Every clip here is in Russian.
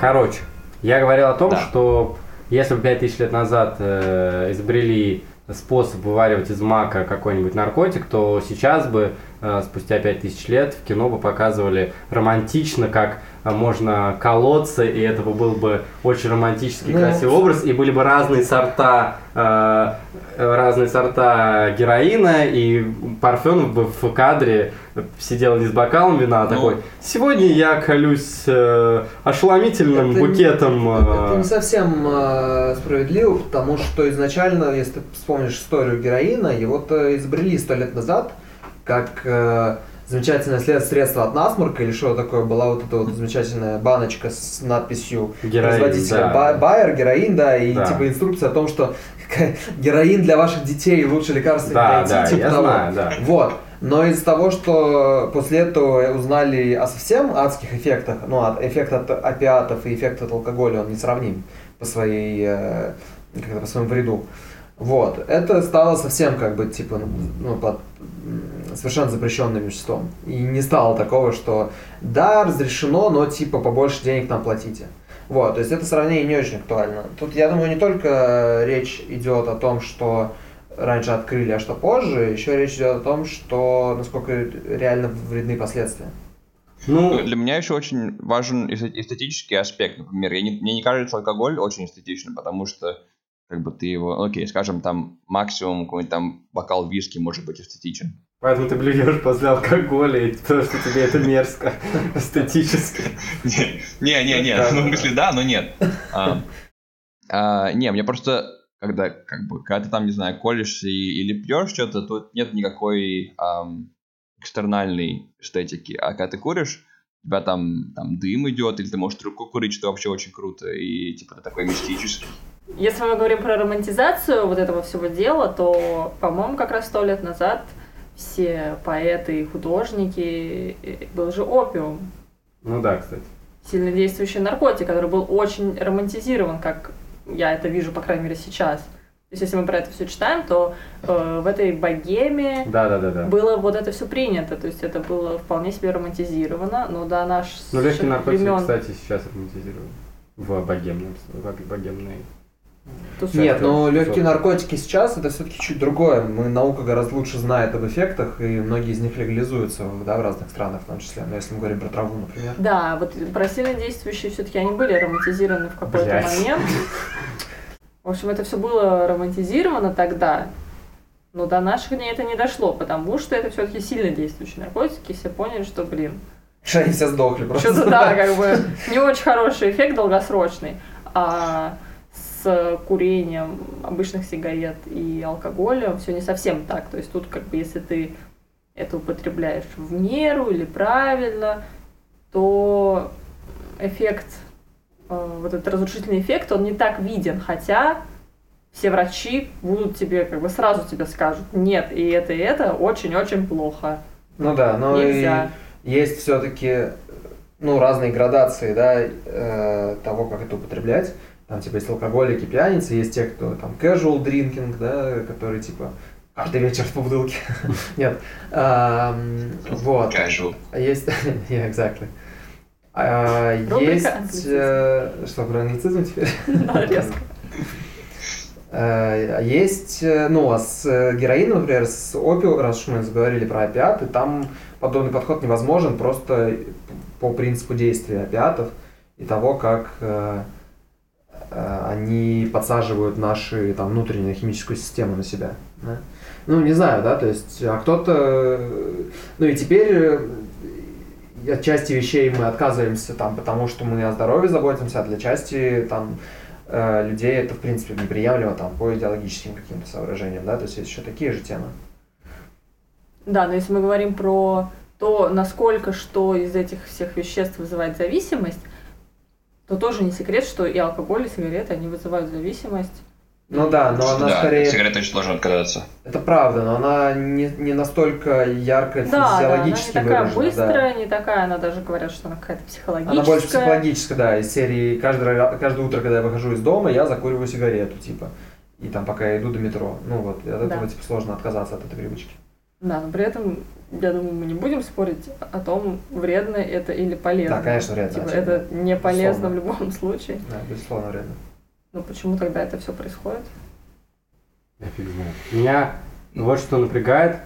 Короче, я говорил о том, Да. что если бы 5000 лет назад э, изобрели способ вываривать из мака какой-нибудь наркотик, то сейчас бы, спустя 5000 лет, в кино бы показывали романтично, как э, можно колоться, и это бы был бы очень романтический, Ну, красивый образ, и были бы разные сорта, э, э, разные сорта героина, и Парфенов бы в кадре сидел не с бокалом вина, а Ну. такой, сегодня я колюсь э, ошеломительным Это не- букетом... э, Это не совсем э, справедливо, потому что изначально, если ты вспомнишь историю героина, его-то изобрели сто лет назад, как э, замечательное след- средство от насморка или что такое, была вот эта вот замечательная баночка с надписью Героин, производителя да. Ба- Байер, героин, да, и Да. типа инструкция о том, что героин для ваших детей лучше лекарства Да, не найти, да, типа я того. знаю, да. Вот. Но из-за того, что после этого узнали о совсем адских эффектах, ну, от, эффект от опиатов и эффект от алкоголя, он несравним по своей, э, как по своему вреду. Вот. Это стало совсем как бы, типа, ну, под совершенно запрещенным веществом. И не стало такого, что да, разрешено, но типа побольше денег нам платите. Вот, то есть это сравнение не очень актуально. Тут, я думаю, не только речь идет о том, что раньше открыли, а что позже, еще речь идет о том, что насколько реально вредны последствия. Ну, Для меня еще очень важен эсте- эстетический аспект, например. Я не- мне не кажется алкоголь очень эстетичным, потому что как бы ты его, ну, окей, скажем, там максимум какой-нибудь там бокал виски может быть эстетичен. поэтому ты блюешь после алкоголя, и что тебе это мерзко, эстетически. Не-не-не, ну в смысле да, но нет. А, а, Не, мне просто, когда как бы, когда ты там, не знаю, колешься или пьешь что-то, тут нет никакой экстернальной эстетики. А когда ты куришь, у тебя там, там дым идет, или ты можешь трубку курить, что вообще очень круто, и типа ты такой мистический. Если мы говорим про романтизацию вот этого всего дела, то, по-моему, как раз сто лет назад все поэты и художники э, был же опиум, Ну да, кстати. сильно действующий наркотик, который был очень романтизирован, как я это вижу, по крайней мере, сейчас. То есть, если мы про это все читаем, то э, в этой богеме Да, да, да, да. было вот это все принято, то есть это было вполне себе романтизировано, но до наш Ну, легкие наркотики, времен кстати, сейчас романтизируют. В богемном, в богемной. Тут Нет, но всё. легкие наркотики сейчас это все-таки чуть другое. Мы, наука гораздо лучше знает об эффектах, и многие из них легализуются да, в разных странах в том числе. Но если мы говорим про траву, например. Да, вот про сильно действующие все-таки они были романтизированы в какой-то Блядь. момент. В общем, это все было романтизировано тогда, но до наших дней это не дошло, потому что это все-таки сильно действующие наркотики, все поняли, что, блин, Что они все сдохли просто. что-то да, как бы не очень хороший эффект долгосрочный. А с курением обычных сигарет и алкоголем все не совсем так. То есть тут как бы если ты это употребляешь в меру или правильно, то эффект, э, вот этот разрушительный эффект, он не так виден, хотя все врачи будут тебе, как бы сразу тебе скажут, нет, и это, и это очень-очень плохо. Ну да, но и Нельзя. есть все-таки ну, разные градации да, э, того, как это употреблять. Там, типа, есть алкоголики, пьяницы, есть те, кто там casual drinking, да, которые, типа, каждый вечер по бутылке. Нет. Вот. Casual. Есть, yeah, exactly. А, есть, э, что, про англицизм теперь? Резко. Э, а Есть, э, ну, а с героином, например, с опиумом, раз уж мы заговорили про опиаты, там подобный подход невозможен просто по принципу действия опиатов и того, как они подсаживают наши там внутреннюю химическую систему на себя. да. Ну, не знаю, да, то есть, а кто-то... э, Ну и теперь э, от части вещей мы отказываемся там, потому что мы о здоровье заботимся, а для части там э, людей это, в принципе, неприемлемо там, по идеологическим каким-то соображениям, да, то есть есть еще такие же темы. Да, но если мы говорим про то, насколько что из этих всех веществ вызывает зависимость, то тоже не секрет, что и алкоголь, и сигареты, они вызывают зависимость. Ну да, но она да, скорее... сигареты очень сложно отказаться. Это правда, но она не, не настолько ярко Да, да, она не физиологически такая выражена. быстрая, да. не такая, она даже говорят, что она какая-то психологическая. Она больше психологическая, да, из серии каждый, ра- каждое утро, когда я выхожу из дома, я закуриваю сигарету, типа. И там пока я иду до метро. Ну вот, от этого Да. типа сложно отказаться от этой привычки. Да, но при этом я думаю, мы не будем спорить о том, вредно это или полезно. Да, конечно, вредно, Типа, очевидно. это не полезно в Безусловно. любом случае. Да, безусловно, вредно. Но почему тогда это все происходит? Я фиг знает. Меня вот что напрягает.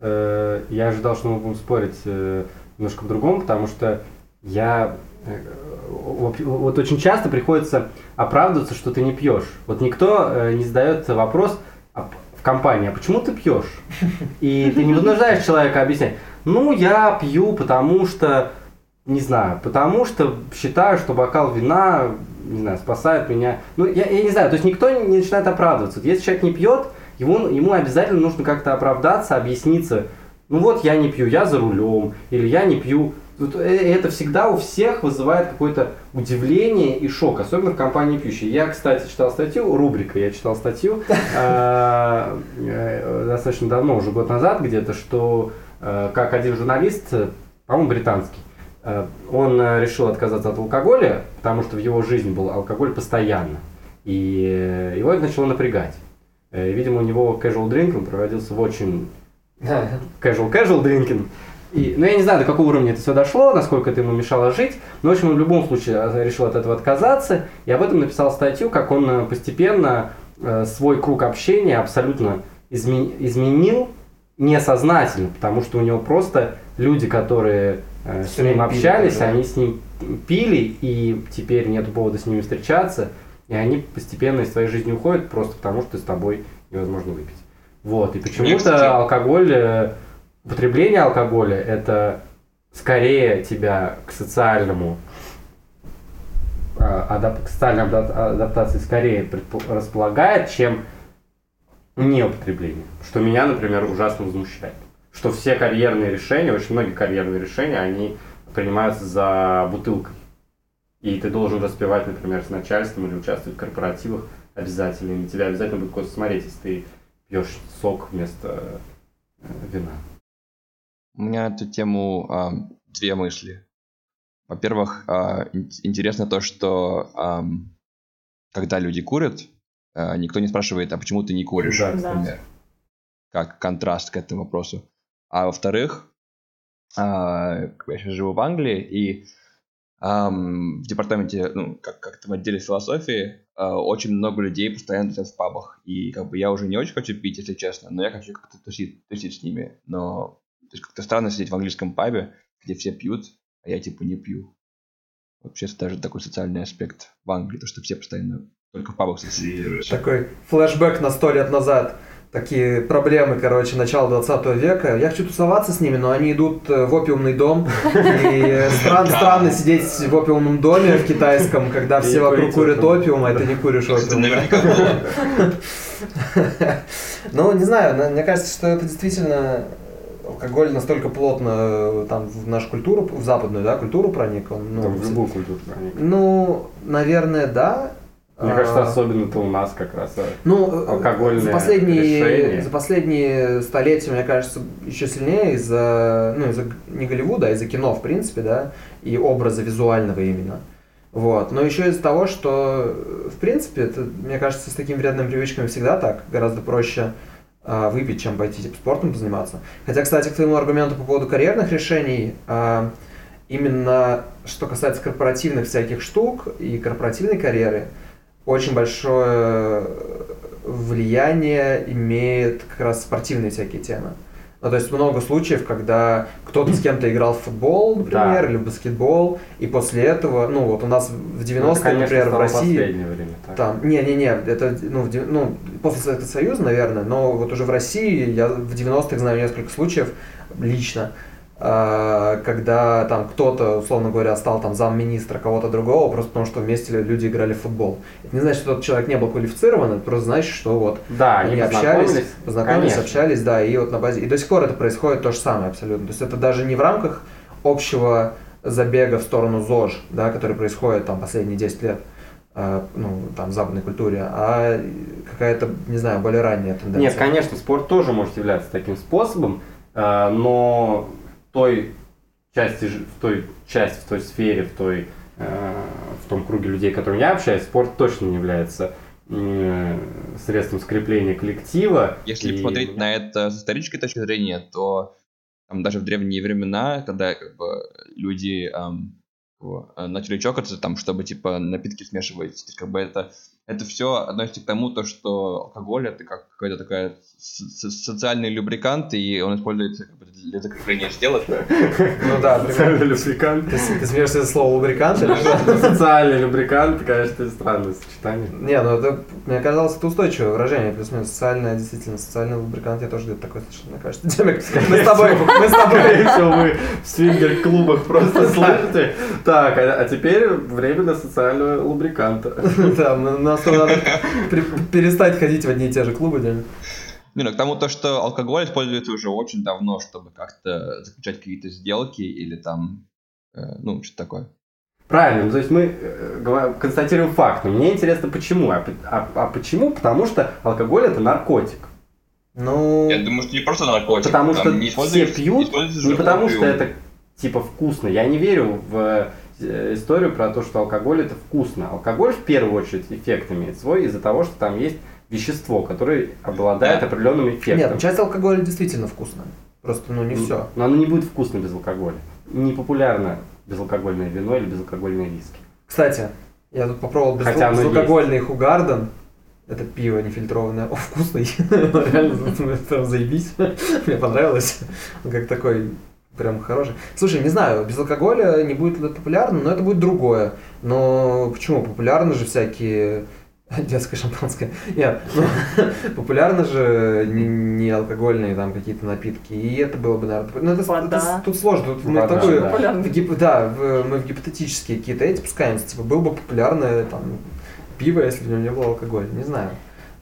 э, Я ожидал, что мы будем спорить э, немножко по-другому, потому что я э, вот очень часто приходится оправдываться, что ты не пьешь. Вот никто не задает вопрос в компании, а почему ты пьешь? И ты не вынуждаешь человека объяснять. Ну, я пью, потому что, не знаю, потому что считаю, что бокал вина, не знаю, спасает меня. Ну, я, я не знаю, то есть никто не начинает оправдываться. Если человек не пьет, ему, ему обязательно нужно как-то оправдаться, объясниться. Ну вот я не пью, я за рулем, или я не пью. Тут, э, Это всегда у всех вызывает какое-то удивление и шок, особенно в компании пьющей. Я, кстати, читал статью, рубрика, я читал статью э, э, достаточно давно, уже год назад где-то, что э, как один журналист, по-моему, британский, он решил отказаться от алкоголя, потому что в его жизни был алкоголь постоянно. И его это начало напрягать. Видимо, у него casual drinking проводился в очень casual casual drinking. И, ну, я не знаю, до какого уровня это все дошло, насколько это ему мешало жить. Но, в общем, он в любом случае э, решил от этого отказаться. И об этом написал статью, как он э, постепенно э, свой круг общения абсолютно изме- изменил несознательно, потому что у него просто люди, которые э, с Всё ним пили общались, тоже, да? они с ним пили, и теперь нет повода с ними встречаться, и они постепенно из твоей жизни уходят просто потому, что с тобой невозможно выпить. Вот, и почему-то алкоголь, употребление алкоголя, это скорее тебя к социальному а, адап- к социальной адап- адаптации скорее располагает, чем неупотребление. Что меня, например, ужасно возмущает. Что все карьерные решения, очень многие карьерные решения, они принимаются за бутылкой. И ты должен распивать, например, с начальством или участвовать в корпоративах обязательно. И на тебя обязательно будет косо смотреть, если ты пьешь сок вместо э, вина. У меня на эту тему ам, две мысли. Во-первых, а, ин- интересно то, что ам, когда люди курят, а, никто не спрашивает, а почему ты не куришь, Да, Да. например. Как контраст к этому вопросу. А во-вторых, а, я сейчас живу в Англии, и ам, в департаменте, ну, как, как в отделе философии, а, очень много людей постоянно тусят в пабах. И как бы я уже не очень хочу пить, если честно, но я хочу как-то тусить, тусить с ними. Но то есть как-то странно сидеть в английском пабе, где все пьют, а я типа не пью. Вообще даже такой социальный аспект в Англии, то что все постоянно только в пабах социализируются. Такой флешбэк на сто лет назад. Такие проблемы, короче, начала 20 века. Я хочу тусоваться с ними, но они идут э, в опиумный дом. И стран- странно сидеть в опиумном доме в китайском, когда все вокруг курят опиум. а ты не куришь опиум. Ну, не знаю, на- мне кажется, что это действительно алкоголь настолько плотно э, там в нашу культуру, в западную, да, культуру проник. он, ну, Там в любую культуру проник. Ну, наверное, да. Мне А, кажется, особенно-то у нас как раз. а, Ну, э, алкогольное за последние, решение. за последние столетия, мне кажется, еще сильнее из-за, ну, из-за не Голливуда, а из-за кино, в принципе, да, и образа визуального именно. Вот. Но еще из-за того, что, э, в принципе, это, мне кажется, с такими вредными привычками всегда так. Гораздо проще а, выпить, чем пойти типа, спортом позаниматься. Хотя, кстати, к твоему аргументу по поводу карьерных решений, а, именно что касается корпоративных всяких штук и корпоративной карьеры, очень большое влияние имеет как раз спортивные всякие темы. Ну, то есть много случаев, когда кто-то с кем-то играл в футбол, например, Да. или в баскетбол, и после этого, ну вот у нас в 90-е, Ну, конечно, например, в России... последнее время так. Там, не-не-не, это ну, в ну, после Советского Союза, наверное, но вот уже в России я в 90-х знаю несколько случаев лично, когда там кто-то, условно говоря, стал там замминистра кого-то другого, просто потому что вместе люди играли в футбол. Это не значит, что тот человек не был квалифицирован, это просто значит, что вот Да, они, общались, познакомились. Конечно. общались, да, и вот на базе. И до сих пор это происходит то же самое абсолютно. То есть это даже не в рамках общего забега в сторону ЗОЖ, да, который происходит там последние 10 лет, э, ну, там, в западной культуре, а какая-то, не знаю, более ранняя тенденция. Нет, конечно, спорт тоже может являться таким способом, э, но той части, в той части, в той сфере, в той, э, в том круге людей, которыми я общаюсь, спорт точно не является м, средством скрепления коллектива. Если И- посмотреть на это с исторической точки зрения, то там даже в древние времена, когда как бы люди эм, начали чокаться, там, чтобы типа напитки смешивать, как бы это это все относится к тому, то, что алкоголь это как какой-то такой социальный любрикант, и он используется как бы, для закрепления сделок. Ну да, социальный любрикант. Ты, смеешься за слово лубрикант или что? Социальный любрикант, конечно, странное сочетание. Не, ну это, мне казалось, это устойчивое выражение, плюс-минус социальное, действительно, социальный лубрикант, я тоже где-то такой слышал, мне кажется. Демик, мы с тобой, мы с тобой. Скорее вы в свингер-клубах просто слышите. Так, а, а теперь время на социального лубриканта. Да, на нас надо перестать ходить в одни и те же клубы, да? Не, ну к тому то, что алкоголь используется уже очень давно, чтобы как-то заключать какие-то сделки или там, э, ну, что-то такое. Правильно, ну, то есть мы э, констатируем факт, но мне интересно почему. А, а, а почему? Потому что алкоголь это наркотик. Ну... Я думаю, что не просто наркотик. Потому что не все пьют, не потому что это типа вкусно. Я не верю в Э, историю про то, что алкоголь это вкусно. Алкоголь в первую очередь эффект имеет свой из-за того, что там есть вещество, которое обладает да. определенным эффектом. Нет, часть алкоголя действительно вкусная. Просто, ну, не все. Но оно не будет вкусно без алкоголя. Не популярно безалкогольное вино или безалкогольные виски. Кстати, я тут попробовал без Хотя безалкогольный Хугарден. Это пиво нефильтрованное. О, вкусный. Реально, прям заебись. Мне понравилось. Как такой прям хороший. Слушай, не знаю, без алкоголя не будет это популярно, но это будет другое. Но почему? Популярны же всякие детское шампанское. Нет, ну, популярны же не, не алкогольные там какие-то напитки. И это было бы, наверное, ну, это, это, тут сложно. Тут мы такой, да, в гип, да в, мы в гипотетические какие-то эти пускаемся. Типа, было бы популярное там пиво, если бы в нем не было алкоголя. Не знаю.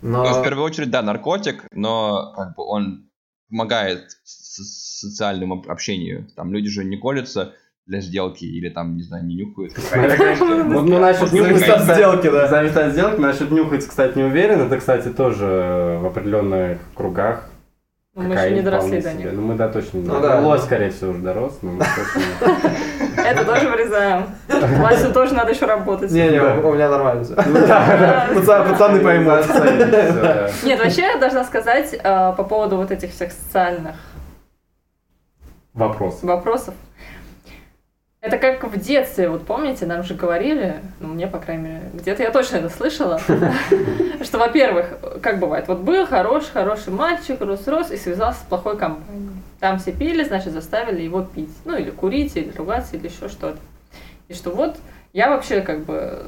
Но... Ну, в первую очередь, да, наркотик, но как бы он помогает социальному общению. Там люди же не колются для сделки или там, не знаю, не нюхают. Ну, ну, насчет нюхать сделки, да. Зависит сделки, насчет нюхать, кстати, не уверен. Это, кстати, тоже в определенных кругах ну, мы еще не доросли до них. Ну, мы, да, точно не. Ну, да. Лось, скорее всего, уже дорос, но мы точно Это тоже вырезаем. Васю тоже надо еще работать. Не-не, у меня нормально все. Ну пацаны поймут. Нет, вообще я должна сказать э, по поводу вот этих всех социальных вопросов. Вопросов. Это как в детстве, вот помните, нам же говорили, ну мне, по крайней мере, где-то я точно это слышала, что, во-первых, как бывает, вот был хороший, хороший мальчик, рос-рос и связался с плохой компанией. Там все пили, значит, заставили его пить. Ну, или курить, или ругаться, или еще что-то. И что вот я вообще как бы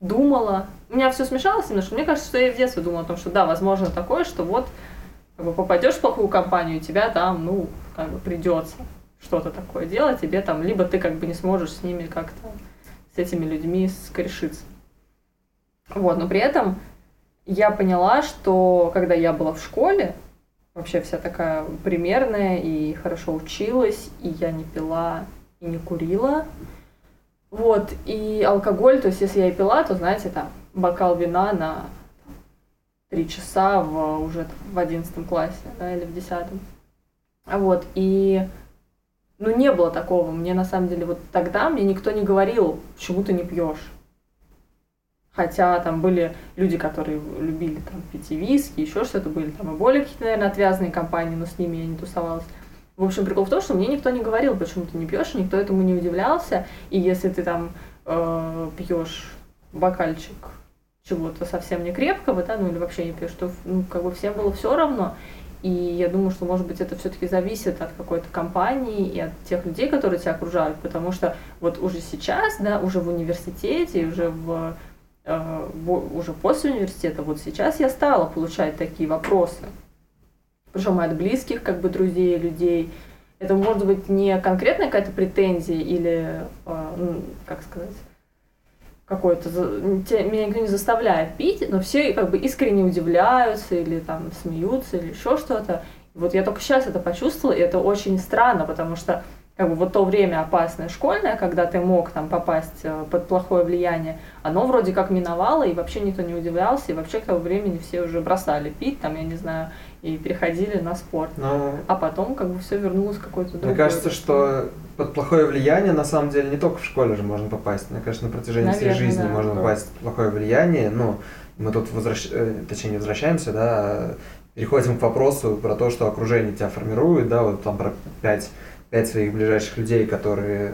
думала, у меня все смешалось немножко, мне кажется, что я в детстве думала о том, что да, возможно такое, что вот как бы попадешь в плохую компанию, тебя там, ну, как бы придется что-то такое делать, тебе там, либо ты как бы не сможешь с ними как-то, с этими людьми скорешиться. Вот, но при этом я поняла, что когда я была в школе, вообще вся такая примерная и хорошо училась, и я не пила и не курила. Вот, и алкоголь, то есть если я и пила, то, знаете, там, бокал вина на три часа в, уже в одиннадцатом классе, да, или в десятом. Вот, и ну, не было такого. Мне на самом деле вот тогда мне никто не говорил, почему ты не пьешь. Хотя там были люди, которые любили там пить и виски, еще что-то были, там и более какие-то, наверное, отвязные компании, но с ними я не тусовалась. В общем, прикол в том, что мне никто не говорил, почему ты не пьешь, никто этому не удивлялся. И если ты там э, пьешь бокальчик чего-то совсем не крепкого, да, ну или вообще не пьешь, то ну, как бы всем было все равно. И я думаю, что, может быть, это все-таки зависит от какой-то компании и от тех людей, которые тебя окружают, потому что вот уже сейчас, да, уже в университете, уже в э, уже после университета, вот сейчас я стала получать такие вопросы, причем от близких, как бы друзей, людей. Это может быть не конкретная какая-то претензия или, э, ну, как сказать, какой-то, меня никто не заставляет пить, но все как бы искренне удивляются или там смеются или еще что-то. Вот я только сейчас это почувствовала, и это очень странно, потому что как бы вот то время опасное школьное, когда ты мог там попасть э, под плохое влияние, оно вроде как миновало, и вообще никто не удивлялся, и вообще к тому времени все уже бросали пить, там, я не знаю, и переходили на спорт. Но... А потом как бы все вернулось в какой-то другой. Мне кажется, что под плохое влияние на самом деле не только в школе же можно попасть. Мне кажется, на протяжении Наверное, всей жизни да. можно попасть под плохое влияние. Но мы тут возвращ... Э, точнее не возвращаемся, да, переходим к вопросу про то, что окружение тебя формирует, да, вот там про пять, пять своих ближайших людей, которые... э,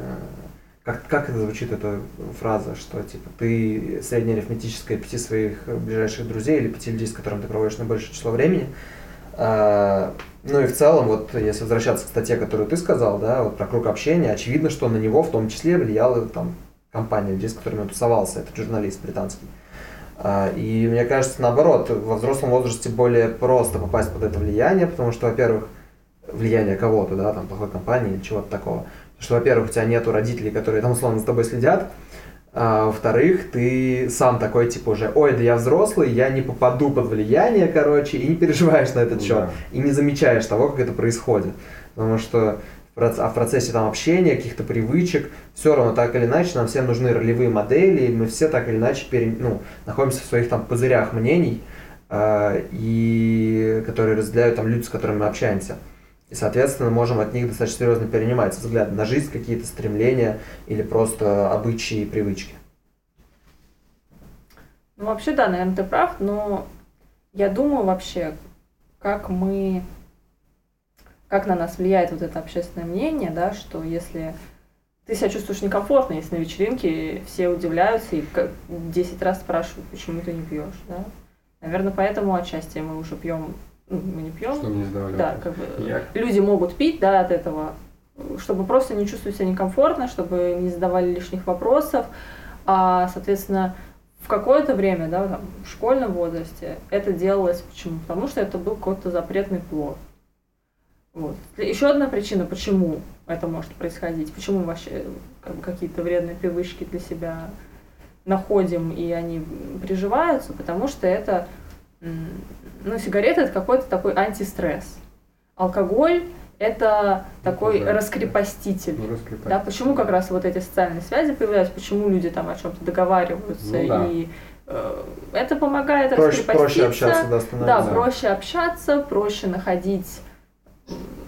Как, как это звучит, эта фраза, что типа ты среднеарифметическое пяти своих ближайших друзей или пяти людей, с которыми ты проводишь наибольшее число времени. А, ну и в целом, вот если возвращаться к статье, которую ты сказал, да, вот про круг общения, очевидно, что на него в том числе влияла там компания людей, с которыми он тусовался, этот журналист британский. А, И мне кажется, наоборот, во взрослом возрасте более просто попасть под это влияние, потому что, во-первых, влияние кого-то, да, там, плохой компании или чего-то такого. Потому что, во-первых, у тебя нету родителей, которые там условно за тобой следят, а во-вторых, ты сам такой, типа, уже, ой, да я взрослый, я не попаду под влияние, короче, и не переживаешь на этот счет, Да. и не замечаешь того, как это происходит. Потому что а в процессе там общения, каких-то привычек, все равно так или иначе нам всем нужны ролевые модели, и мы все так или иначе пере- ну, находимся в своих там пузырях мнений, э, и которые разделяют там люди, с которыми мы общаемся. И, соответственно, можем от них достаточно серьезно перенимать взгляды на жизнь, какие-то стремления или просто обычаи и привычки. Ну, вообще, да, наверное, ты прав, но я думаю вообще, как мы, как на нас влияет вот это общественное мнение, да, что если ты себя чувствуешь некомфортно, если на вечеринке все удивляются и как 10 раз спрашивают, почему ты не пьешь, да. Наверное, поэтому отчасти мы уже пьем, мы не пьем, Чтобы не сдавали. да, как бы Я- люди могут пить, да, от этого, чтобы просто не чувствовать себя некомфортно, чтобы не задавали лишних вопросов, а, соответственно, в какое-то время, да, там, в школьном возрасте это делалось почему? Потому что это был какой-то запретный плод. Вот. Еще одна причина, почему это может происходить, почему мы вообще как бы, какие-то вредные привычки для себя находим и они приживаются, потому что это, ну, сигареты это какой-то такой антистресс. Алкоголь это такой да. раскрепоститель. Ну, раскрепать. Да, почему как раз вот эти социальные связи появляются, почему люди там о чем-то договариваются, Ну да. и э, это помогает Проще, проще общаться, да, Да, проще общаться, проще находить,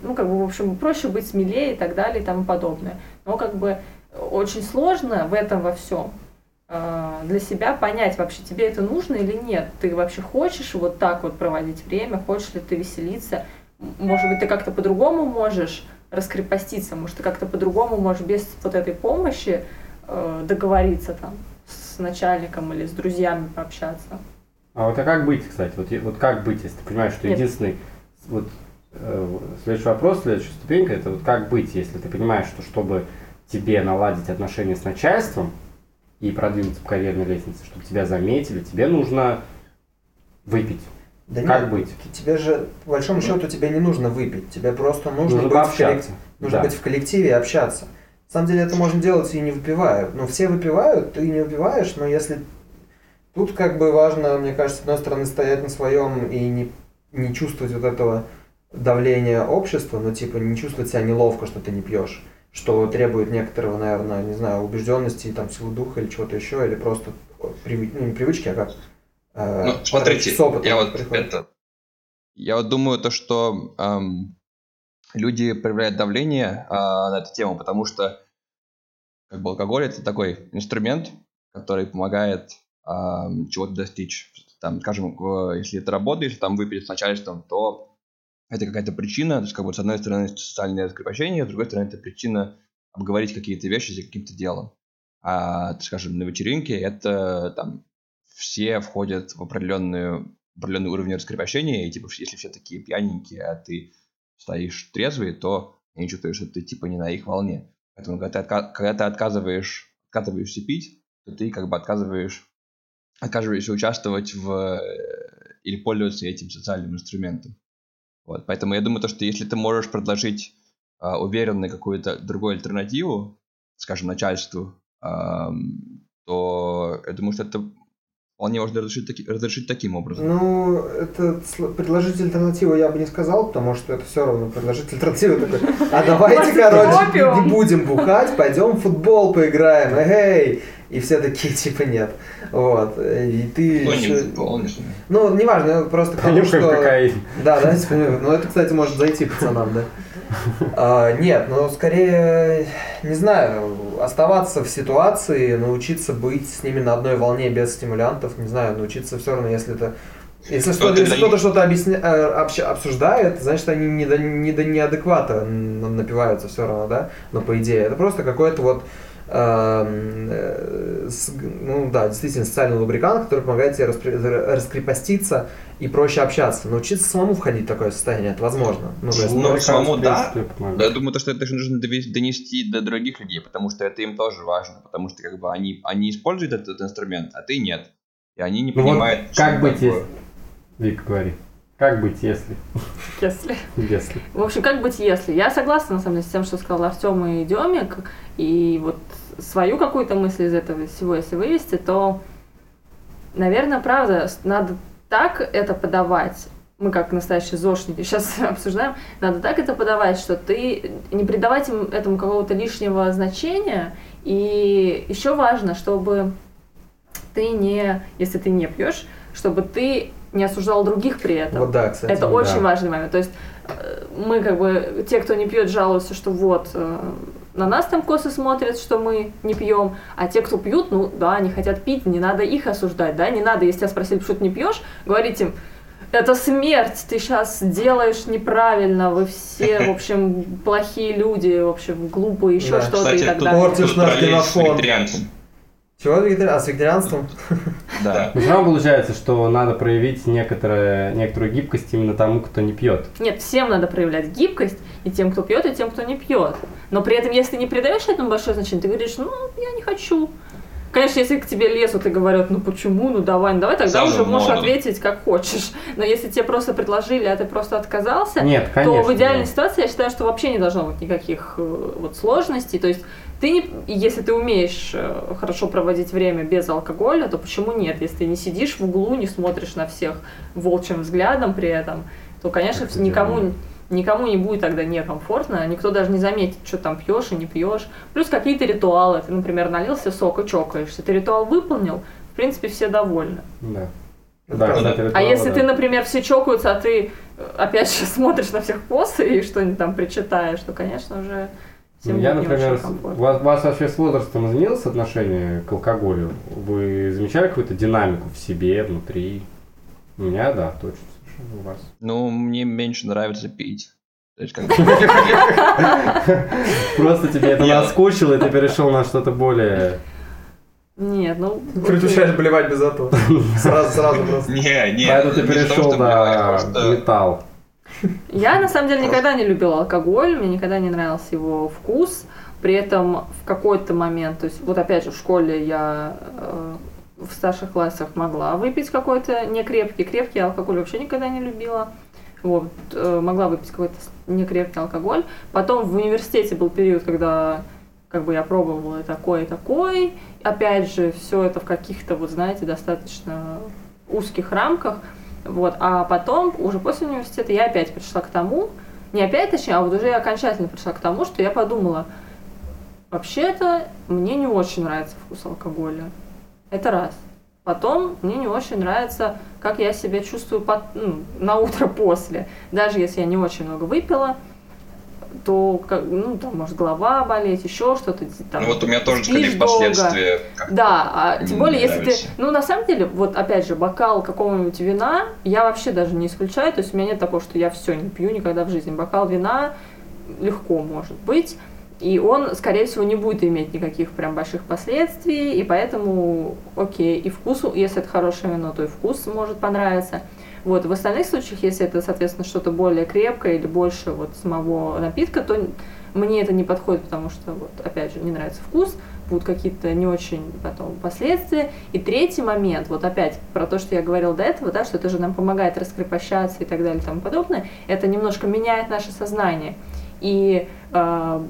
ну, как бы, в общем, проще быть смелее и так далее и тому подобное. Но, как бы, очень сложно в этом во всем для себя понять, вообще тебе это нужно или нет. Ты вообще хочешь вот так вот проводить время, хочешь ли ты веселиться, может быть, ты как-то по-другому можешь раскрепоститься, может, ты как-то по-другому можешь без вот этой помощи э, договориться там с начальником или с друзьями пообщаться. А вот а как быть, кстати? Вот, вот как быть, если ты понимаешь, что Нет. единственный... Вот, э, следующий вопрос, следующая ступенька, это вот как быть, если ты понимаешь, что чтобы тебе наладить отношения с начальством и продвинуться по карьерной лестнице, чтобы тебя заметили, тебе нужно выпить. Да Как нет, быть? Тебе же, по большому счету, тебе не нужно выпить. Тебе просто нужно, Нужно быть, в пообщаться. нужно Да. быть в коллективе и общаться. На самом деле это можно делать и не выпивая. Ну, все выпивают, ты не выпиваешь, но если... Тут как бы важно, мне кажется, с одной стороны, стоять на своем и не, не чувствовать вот этого давления общества, ну, типа, не чувствовать себя неловко, что ты не пьешь, что требует некоторого, наверное, не знаю, убежденности, там, силы духа или чего-то еще, или просто привы- ну, не привычки, а как... э, Ну, смотрите, с опытом я вот приходит. это... Я вот думаю то, что эм, люди проявляют давление а, на эту тему, потому что как бы алкоголь это такой инструмент, который помогает ам, чего-то достичь. Там, скажем, если это работа, если там выпить с начальством, то это какая-то причина, то есть как бы с одной стороны социальное раскрепощение, с другой стороны это причина обговорить какие-то вещи за каким-то делом. А, скажем, на вечеринке это там все входят в определенную, определенный уровень раскрепощения, и типа если все такие пьяненькие, а ты стоишь трезвый, то они чувствуют, что ты типа не на их волне. Поэтому когда ты, отка- когда ты отказываешь, отказываешься пить, то ты как бы отказываешь, отказываешься участвовать в э, или пользоваться этим социальным инструментом. Вот, поэтому я думаю, то, что если ты можешь предложить а, уверенно какую-то другую альтернативу, скажем, начальству, ам, то я думаю, что это вполне можно разрешить, таки- разрешить таким образом. Ну, это предложить альтернативу я бы не сказал, потому что это все равно предложить альтернативу такой. А давайте, короче, не будем бухать, пойдем в футбол поиграем, эй! И все такие, типа, нет. Вот. И ты... Ну, не футбол, не. Ну, неважно, просто к тому, Понюхаем что... кокаин. Да, да, типа, ну это, кстати, может зайти пацанам, да. А, нет, ну скорее, не знаю, оставаться в ситуации, научиться быть с ними на одной волне без стимулянтов, не знаю, научиться все равно, если это Если, что, если это кто-то не- что-то объясня... э, общ- обсуждает, значит, они не до, не до неадеквата напиваются все равно, да? Но по идее, это просто какой-то вот ну да, действительно социальный лубрикант, который помогает тебе раскрепоститься и проще общаться. Научиться самому входить в такое состояние, это возможно. Ну, Ну, самому да. Да, я думаю, то, что это же нужно донести до других людей, потому что это им тоже важно, потому что как бы они, они используют этот, инструмент, а ты нет. И они не Ну вот понимают, как что быть, такое. если... Вика, говори. Как быть, если? Если. Если. В общем, как быть, если? Я согласна, на самом деле, с тем, что сказал Артем и Демик, и вот свою какую-то мысль из этого всего, если вывести, то, наверное, правда, надо так это подавать, мы как настоящие зошники сейчас обсуждаем, надо так это подавать, что ты не придавать им этому какого-то лишнего значения, и еще важно, чтобы ты не, если ты не пьешь, чтобы ты не осуждал других при этом. Вот да, кстати. Это да. очень важный момент. То есть э, мы как бы, те, кто не пьет, жалуются, что вот э, на нас там косы смотрят, что мы не пьем, а те, кто пьют, ну да, они хотят пить, не надо их осуждать, да, не надо, если тебя спросили, что ты не пьешь, говорить им, это смерть, ты сейчас делаешь неправильно, вы все, в общем, плохие люди, в общем, глупые, еще Да. что-то и так далее. Портишь наш вегетарианцем. Чего вегетари- А с вегетарианством? Да. Но все равно получается, что надо проявить некоторое, некоторую гибкость именно тому, кто не пьет. Нет, всем надо проявлять гибкость, и тем, кто пьет, и тем, кто не пьет. Но при этом, если ты не придаешь этому большое значение, ты говоришь, ну, я не хочу. Конечно, если к тебе лезут и говорят, ну почему, ну давай, ну давай, тогда Самым уже можешь молодым. ответить как хочешь. Но если тебе просто предложили, а ты просто отказался, Нет, конечно. то в идеальной да. ситуации я считаю, что вообще не должно быть никаких э, вот сложностей. То есть ты не, если ты умеешь э, хорошо проводить время без алкоголя, то почему нет? Если ты не сидишь в углу, не смотришь на всех волчьим взглядом при этом, то, конечно, это никому, никому не будет тогда некомфортно, никто даже не заметит, что там пьешь и не пьешь. Плюс какие-то ритуалы. Ты, например, налился сок и чокаешься. Ты ритуал выполнил, в принципе, все довольны. Да. Да, правда. кстати, А если да. ты, например, все чокаются, а ты э, опять же смотришь на всех посы и что-нибудь там причитаешь, то, конечно, уже всем Ну, Я, например, у вас, у вас вообще с возрастом изменилось отношение к алкоголю? Вы замечали какую-то динамику в себе, внутри? У меня, да, точно. совершенно. У вас? Ну, мне меньше нравится пить. То есть, как бы, Просто тебе это наскучило, и ты перешел на что-то более... Нет, ну... Предпочитаешь блевать без этого. Сразу, сразу просто. Не, не. Поэтому ты перешел на металл. Я, на самом деле, никогда не любила алкоголь, мне никогда не нравился его вкус. При этом в какой-то момент, то есть вот опять же в школе я э, в старших классах могла выпить какой-то некрепкий, крепкий алкоголь вообще никогда не любила. Вот, э, могла выпить какой-то некрепкий алкоголь. Потом в университете был период, когда как бы я пробовала и такой, и такой. Опять же, все это в каких-то, вот знаете, достаточно узких рамках. Вот. А потом, уже после университета, я опять пришла к тому, не опять точнее, а вот уже я окончательно пришла к тому, что я подумала, вообще-то мне не очень нравится вкус алкоголя. Это раз. Потом мне не очень нравится, как я себя чувствую под, ну, на утро после. Даже если я не очень много выпила, то, ну, там, может, голова болеть, еще что-то. Там, Ну вот у меня тоже последствия. как-то Да, а тем более, если нравится. ты... Ну, на самом деле, вот опять же, бокал какого-нибудь вина я вообще даже не исключаю. То есть у меня нет такого, что я все не пью никогда в жизни. Бокал вина легко может быть. И он, скорее всего, не будет иметь никаких прям больших последствий, и поэтому, окей, и вкус, если это хорошее вино, то и вкус может понравиться. Вот, в остальных случаях, если это, соответственно, что-то более крепкое или больше вот самого напитка, то мне это не подходит, потому что, вот, опять же, не нравится вкус, будут какие-то не очень потом последствия. И третий момент, вот опять про то, что я говорила до этого, да, что это же нам помогает раскрепощаться и так далее и тому подобное, это немножко меняет наше сознание. И э,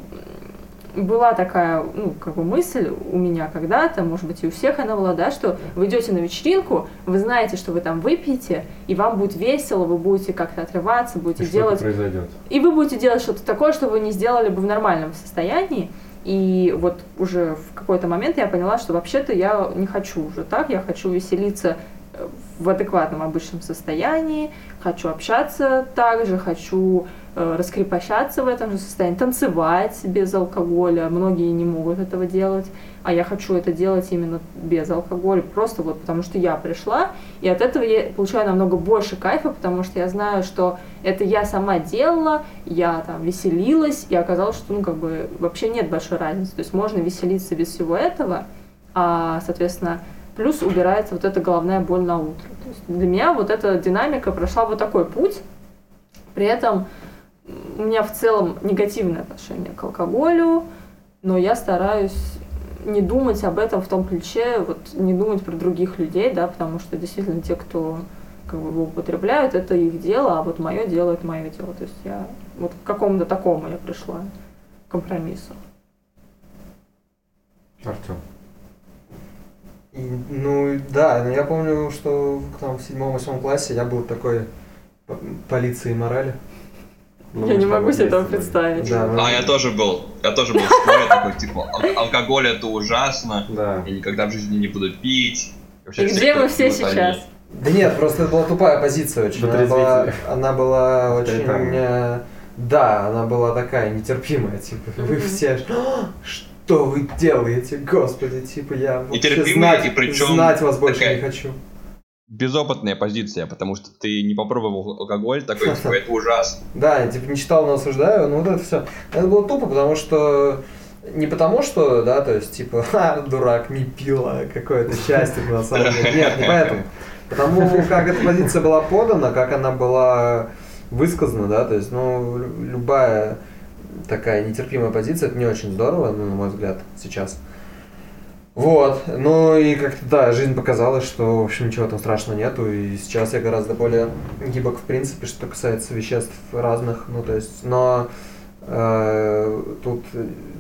была такая, ну, как бы мысль у меня когда-то, может быть, и у всех она была, да, что вы идете на вечеринку, вы знаете, что вы там выпьете, и вам будет весело, вы будете как-то отрываться, будете Что-то делать произойдет. и вы будете делать что-то такое, что вы не сделали бы в нормальном состоянии. И вот уже в какой-то момент я поняла, что вообще-то я не хочу уже так, я хочу веселиться э, в адекватном обычном состоянии, хочу общаться также, хочу раскрепощаться в этом же состоянии, танцевать без алкоголя. Многие не могут этого делать, а я хочу это делать именно без алкоголя, просто вот потому что я пришла, и от этого я получаю намного больше кайфа, потому что я знаю, что это я сама делала, я там веселилась, и оказалось, что ну как бы вообще нет большой разницы, то есть можно веселиться без всего этого, а, соответственно, плюс убирается вот эта головная боль на утро. То есть для меня вот эта динамика прошла вот такой путь. При этом у меня в целом негативное отношение к алкоголю, но я стараюсь не думать об этом в том ключе, вот не думать про других людей, да, потому что действительно те, кто как бы его употребляют, это их дело, а вот мое дело это мое дело. То есть я вот к какому-то такому я пришла компромиссу. Артем. Ну, да, но я помню, что там в седьмом-восьмом классе я был такой п- полицией морали. Ну, я не могу себе этого представить. Да, ну, А, я тоже был. Я тоже был в школе такой, типа, ал- алкоголь это ужасно. Да. Я никогда в жизни не буду пить. Вообще И все, где мы все они- сейчас? Да нет, просто это была тупая позиция очень. Она была, она была очень... Да, она была такая нетерпимая, типа, вы все, «А, что вы делаете, господи, типа, я вообще знать, и причем знать вас больше такая- не хочу. Безопытная позиция, потому что ты не попробовал алкоголь, такой, типа, это ужасно. Да, я типа не читал, но осуждаю, ну вот это все. Это было тупо, потому что не потому что, да, то есть, типа, ха, дурак, не пил, а какое-то счастье на самом деле. Нет, не поэтому. Потому как эта позиция была подана, как она была высказана, да, то есть, ну, лю- любая такая нетерпимая позиция, это не очень здорово, ну, на мой взгляд, сейчас. Вот, ну и как-то, да, жизнь показала, что, в общем, ничего там страшного нету, и сейчас я гораздо более гибок, в принципе, что касается веществ разных, ну, то есть, но э, тут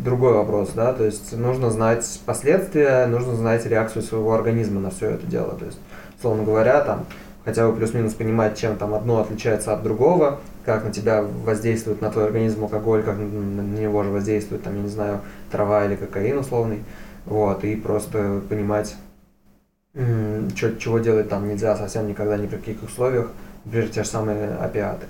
другой вопрос, да, то есть нужно знать последствия, нужно знать реакцию своего организма на все это дело, то есть, условно говоря, там, хотя бы плюс-минус понимать, чем там одно отличается от другого, как на тебя воздействует на твой организм алкоголь, как на него же воздействует, там, я не знаю, трава или кокаин условный, вот, и просто понимать, чё- чего делать там нельзя совсем никогда ни при каких условиях, например, те же самые опиаты.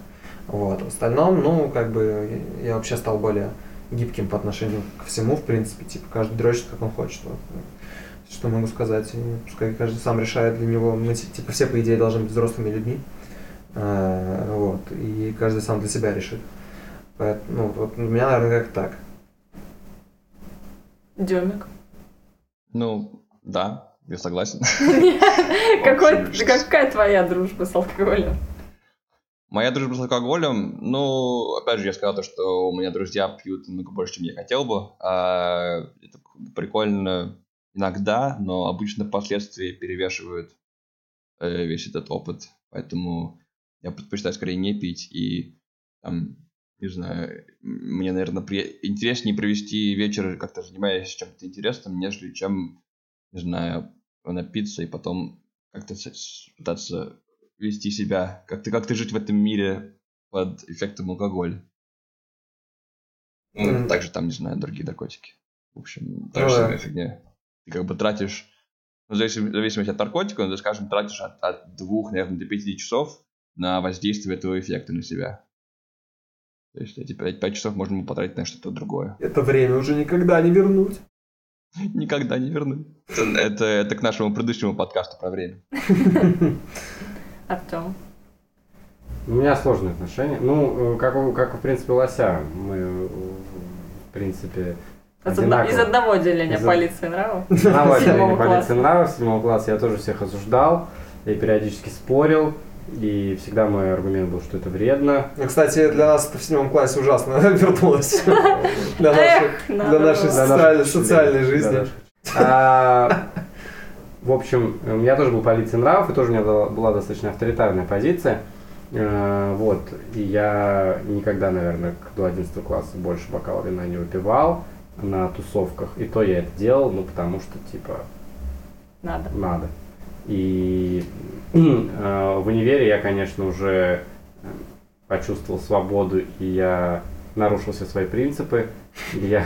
Вот. В остальном, ну, как бы, я вообще стал более гибким по отношению ко всему, в принципе, типа, каждый дрочит, как он хочет. Вот. Что могу сказать, пускай каждый сам решает для него, мы, ти- типа, все, по идее, должны быть взрослыми людьми, Э, вот, и каждый сам для себя решит. Поэтому, ну, вот у меня, наверное, как так. Демик. Ну, да, я согласен. Какая твоя дружба с алкоголем? Моя дружба с алкоголем, ну, опять же, я сказал то, что у меня друзья пьют намного больше, чем я хотел бы. А, это прикольно иногда, но обычно последствия перевешивают э, весь этот опыт. Поэтому я предпочитаю скорее не пить и, там, не знаю, мне, наверное, при- интереснее провести вечер, как-то занимаясь чем-то интересным, нежели чем, не знаю, напиться и потом как-то пытаться вести себя, как-то как-то жить в этом мире под эффектом алкоголя. Ну, Мгм. также там, не знаю, другие наркотики. В общем, та Ну же да. самая фигня. Ты как бы тратишь, ну, в зависимости от наркотика, ну, ты, скажем, тратишь от, от двух, наверное, до пяти часов на воздействие этого эффекта на себя. То есть эти пять, пять часов можно потратить на что-то другое. Это время уже никогда не вернуть. Никогда не верну. Это, это, к нашему предыдущему подкасту про время. Артем. У меня сложные отношения. Ну, э, как, у- как в принципе, у Лося. Мы, э, в принципе, одно- одинаково. из одного отделения Из- полиции нравов. Знал Седьмого отделение полиции класса. нравов, седьмого класса я тоже всех осуждал и периодически спорил. И всегда мой аргумент был, что это вредно. Ну, кстати, для нас это в седьмом классе ужасно вернулось. Для нашей социальной- жизни. А, В общем, у меня тоже был полиция нравов, и тоже у меня была, достаточно авторитарная позиция. Э, Вот. И я никогда, наверное, к- до 11 класса больше бокала вина не выпивал на тусовках. И то я это делал, ну, потому что, типа, Надо. надо. И э, в универе я, конечно, уже э, почувствовал свободу, и я нарушил все свои принципы. Я,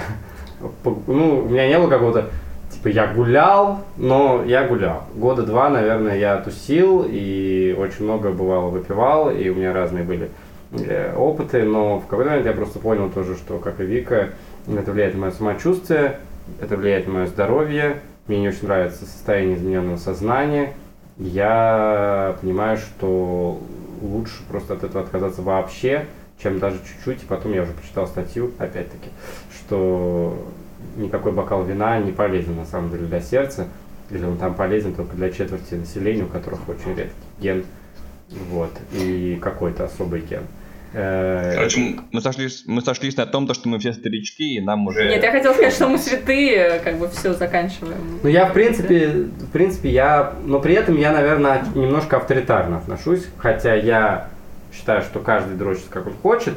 ну, у меня не было какого-то Типа я гулял, но я гулял. Года два, наверное, я тусил и очень много бывало выпивал, и у меня разные были э, опыты, но в какой-то момент я просто понял тоже, что, как и Вика, это влияет на мое самочувствие, это влияет на мое здоровье, мне не очень нравится состояние измененного сознания. Я понимаю, что лучше просто от этого отказаться вообще, чем даже чуть-чуть. И потом я уже почитал статью, опять-таки, что никакой бокал вина не полезен на самом деле для сердца, или он там полезен только для четверти населения, у которых очень редкий ген, вот, и какой-то особый ген. Э, Короче, мы сошлись, мы сошлись на том, что мы все старички, и нам уже... Нет, я хотел сказать, что мы святые, как бы все заканчиваем. Ну, я, в принципе, в принципе, я... Но при этом я, наверное, немножко авторитарно отношусь, хотя я считаю, что каждый дрочит, как он хочет.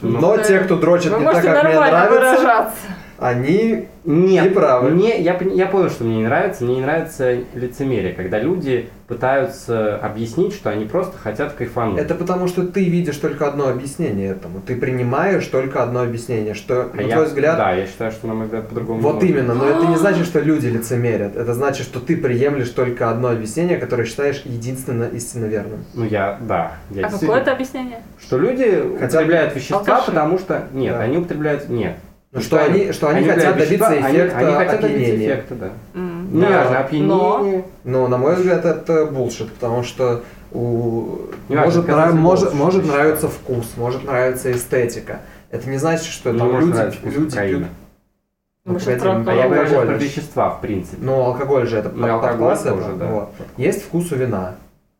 Но, но те, кто дрочит не так, как мне нравится... Выражаться они Нет, не правы. Мне, я, я понял, что мне не нравится. Мне не нравится лицемерие, когда люди пытаются объяснить, что они просто хотят кайфануть. Это потому, что ты видишь только одно объяснение этому. Ты принимаешь только одно объяснение, что, а на я, твой взгляд... Да, я считаю, что, на мой взгляд, по-другому Вот именно, но это не значит, что люди лицемерят. Это значит, что ты приемлешь только одно объяснение, которое считаешь единственно истинно верным. Ну, я, да. Я а какое это объяснение? Что люди Хотя... употребляют вещества, Алкаши. потому что... Нет, да. они употребляют... Нет. Ну, что, они, что они, они хотят добиться эффекта они, они хотят опьянения. Добиться эффекта, да. Mm. Ну, да, опьянение. Но, на мой взгляд, это булшит, потому что у... может, нрав... может, может нравиться вкус, может нравиться эстетика. Это не значит, что там люди, люди пьют... Ну, а я говорю про вещества, в принципе. Ну, алкоголь же это ну, этого. Да. Вот. Есть вкус у вина,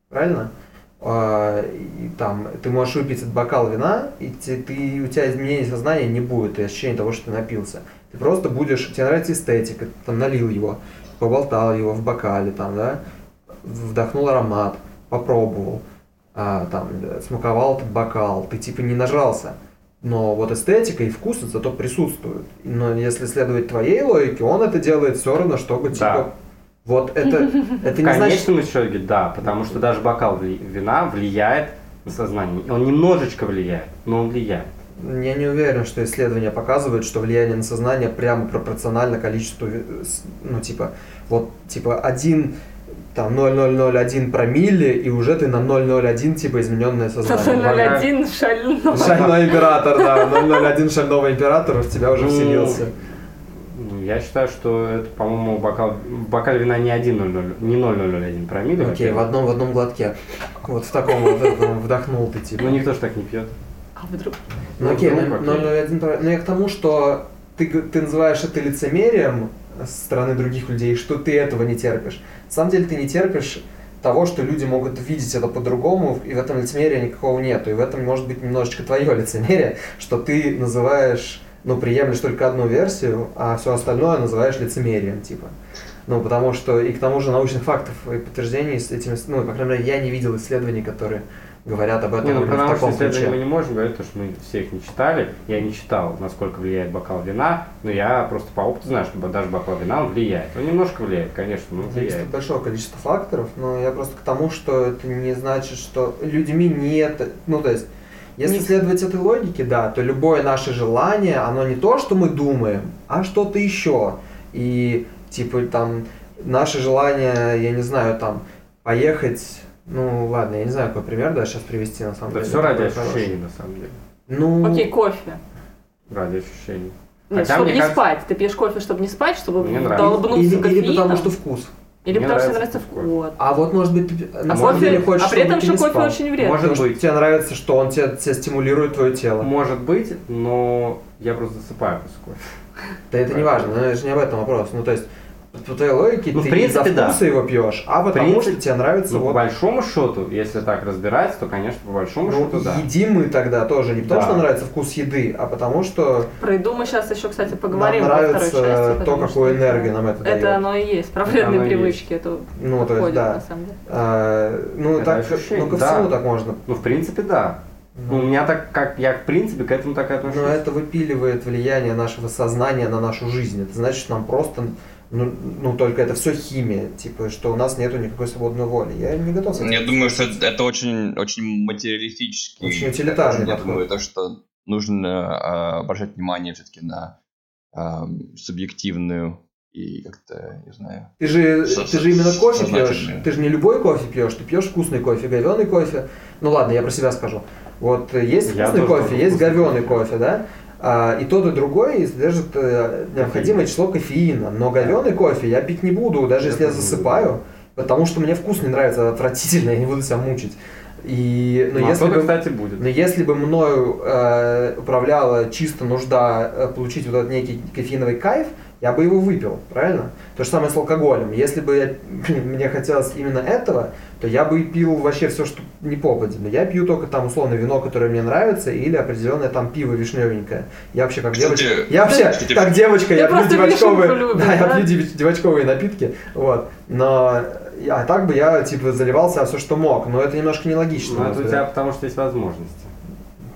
правильно? А, и там ты можешь выпить этот бокал вина, и ты, ты, у тебя изменения сознания не будет, и ощущение того, что ты напился. Ты просто будешь, тебе нравится эстетика, ты там налил его, поболтал его в бокале, там, да, вдохнул аромат, попробовал, а, там, смаковал этот бокал, ты типа не нажрался. Но вот эстетика и вкус зато присутствуют. Но если следовать твоей логике, он это делает все равно, чтобы типа да. Вот это, это не значит... В конечном итоге, да, потому что даже бокал вина влияет на сознание. Он немножечко влияет, но он влияет. Я не уверен, что исследования показывают, что влияние на сознание прямо пропорционально количеству, ну, типа, вот, типа, один там 0,001 промилле, и уже ты на 0,01 типа измененное сознание. 0,01 шальной. Шальной император, да. 0,01 шального императора в тебя уже ну, вселился. Я считаю, что это, по-моему, бокал, в бокале вина не 1,00, не 0,001 промилле. Окей, в одном, в одном глотке. Вот в таком вот вдохнул ты типа. Ну никто же так не пьет. А вдруг? Ну окей, 0,01 Ну я к тому, что ты, ты называешь это лицемерием со стороны других людей, что ты этого не терпишь. На самом деле ты не терпишь того, что люди могут видеть это по-другому, и в этом лицемерия никакого нету. И в этом может быть немножечко твое лицемерие, что ты называешь ну, приемлешь только одну версию, а все остальное называешь лицемерием, типа. Ну, потому что, и к тому же научных фактов и подтверждений с этими, ну, по крайней мере, я не видел исследований, которые говорят об этом не, ну, про научные исследования мы не можем говорить, потому что мы все их не читали. Я не читал, насколько влияет бокал вина, но я просто по опыту знаю, что даже бокал вина он влияет. Он немножко влияет, конечно, но влияет. Зависит большого количества факторов, но я просто к тому, что это не значит, что людьми нет, ну, то есть если не... следовать этой логике, да, то любое наше желание, оно не то, что мы думаем, а что-то еще. И типа там наше желание, я не знаю, там поехать, ну ладно, я не знаю, какой пример да, сейчас привести на самом да деле. все ради ощущений на самом деле. Ну... Окей, кофе. Ради ощущений. Нет, Хотя, чтобы не кажется... спать. Ты пьешь кофе, чтобы не спать, чтобы мне долбнуться или, или потому что вкус. Или Мне потому что нравится вкус. А вот может быть, на а самом кофе, деле хочешь, а при этом, что кофе спал. очень вредно. Может быть. Тебе нравится, что он тебя, тебя стимулирует твое тело. Может быть, но я просто засыпаю после кофе. Да это не важно, но это же не об этом вопрос. Ну то есть по твоей логике ну, ты в принципе, за вкуса да. его пьешь, а потому принципе, что тебе нравится ну, вот... по большому счету, если так разбирать, то, конечно, по большому ну, счету, да. едим мы тогда тоже не потому, да. что нравится вкус еды, а потому что... Про еду мы сейчас еще, кстати, поговорим нам нравится во второй части. то, какую энергию нам это, это дает. Это оно и есть, про вредные привычки. Это ну, то есть, да. на самом деле. А, ну, это так, ощущение, ну, ко всему да. так можно. Ну, в принципе, да. Ну, у меня так, как я в принципе к этому так и отношусь. Но это выпиливает влияние нашего сознания на нашу жизнь. Это значит, что нам просто ну, ну, только это все химия, типа, что у нас нету никакой свободной воли. Я не готов с этим. Я думаю, что это, это очень, очень материалистический. Очень утилитарный Я думаю, то, что нужно э, обращать внимание все-таки на э, субъективную и как-то, не знаю. Ты же, Со- ты же именно кофе пьешь. Ты же не любой кофе пьешь, ты пьешь вкусный кофе, говеный кофе. Ну ладно, я про себя скажу. Вот э, есть Я вкусный кофе, есть вкусный говеный кофе, да? А, и тот, и другой содержит э, необходимое число кофеина. Но говеный кофе я пить не буду, даже если я засыпаю, потому что мне вкус не нравится, отвратительно, я не буду себя мучить. И, но Ну, а если кто-то, бы... кстати, будет. Но если бы мною э, управляла чисто нужда э, получить вот этот некий кофеиновый кайф, я бы его выпил, правильно? То же самое с алкоголем. Если бы я- мне хотелось именно этого, то я бы пил вообще все, что не попадет. Но я пью только там условно вино, которое мне нравится, или определенное там пиво вишневенькое. Я вообще как девочка. Я вообще кстати, как девочка, ты я пью девочковые. вишенку любишь, Да, я да? пью дев- девочковые напитки. Вот. Но а так бы я типа заливался все, что мог. Но это немножко нелогично. Ну, это у тебя потому что есть возможности.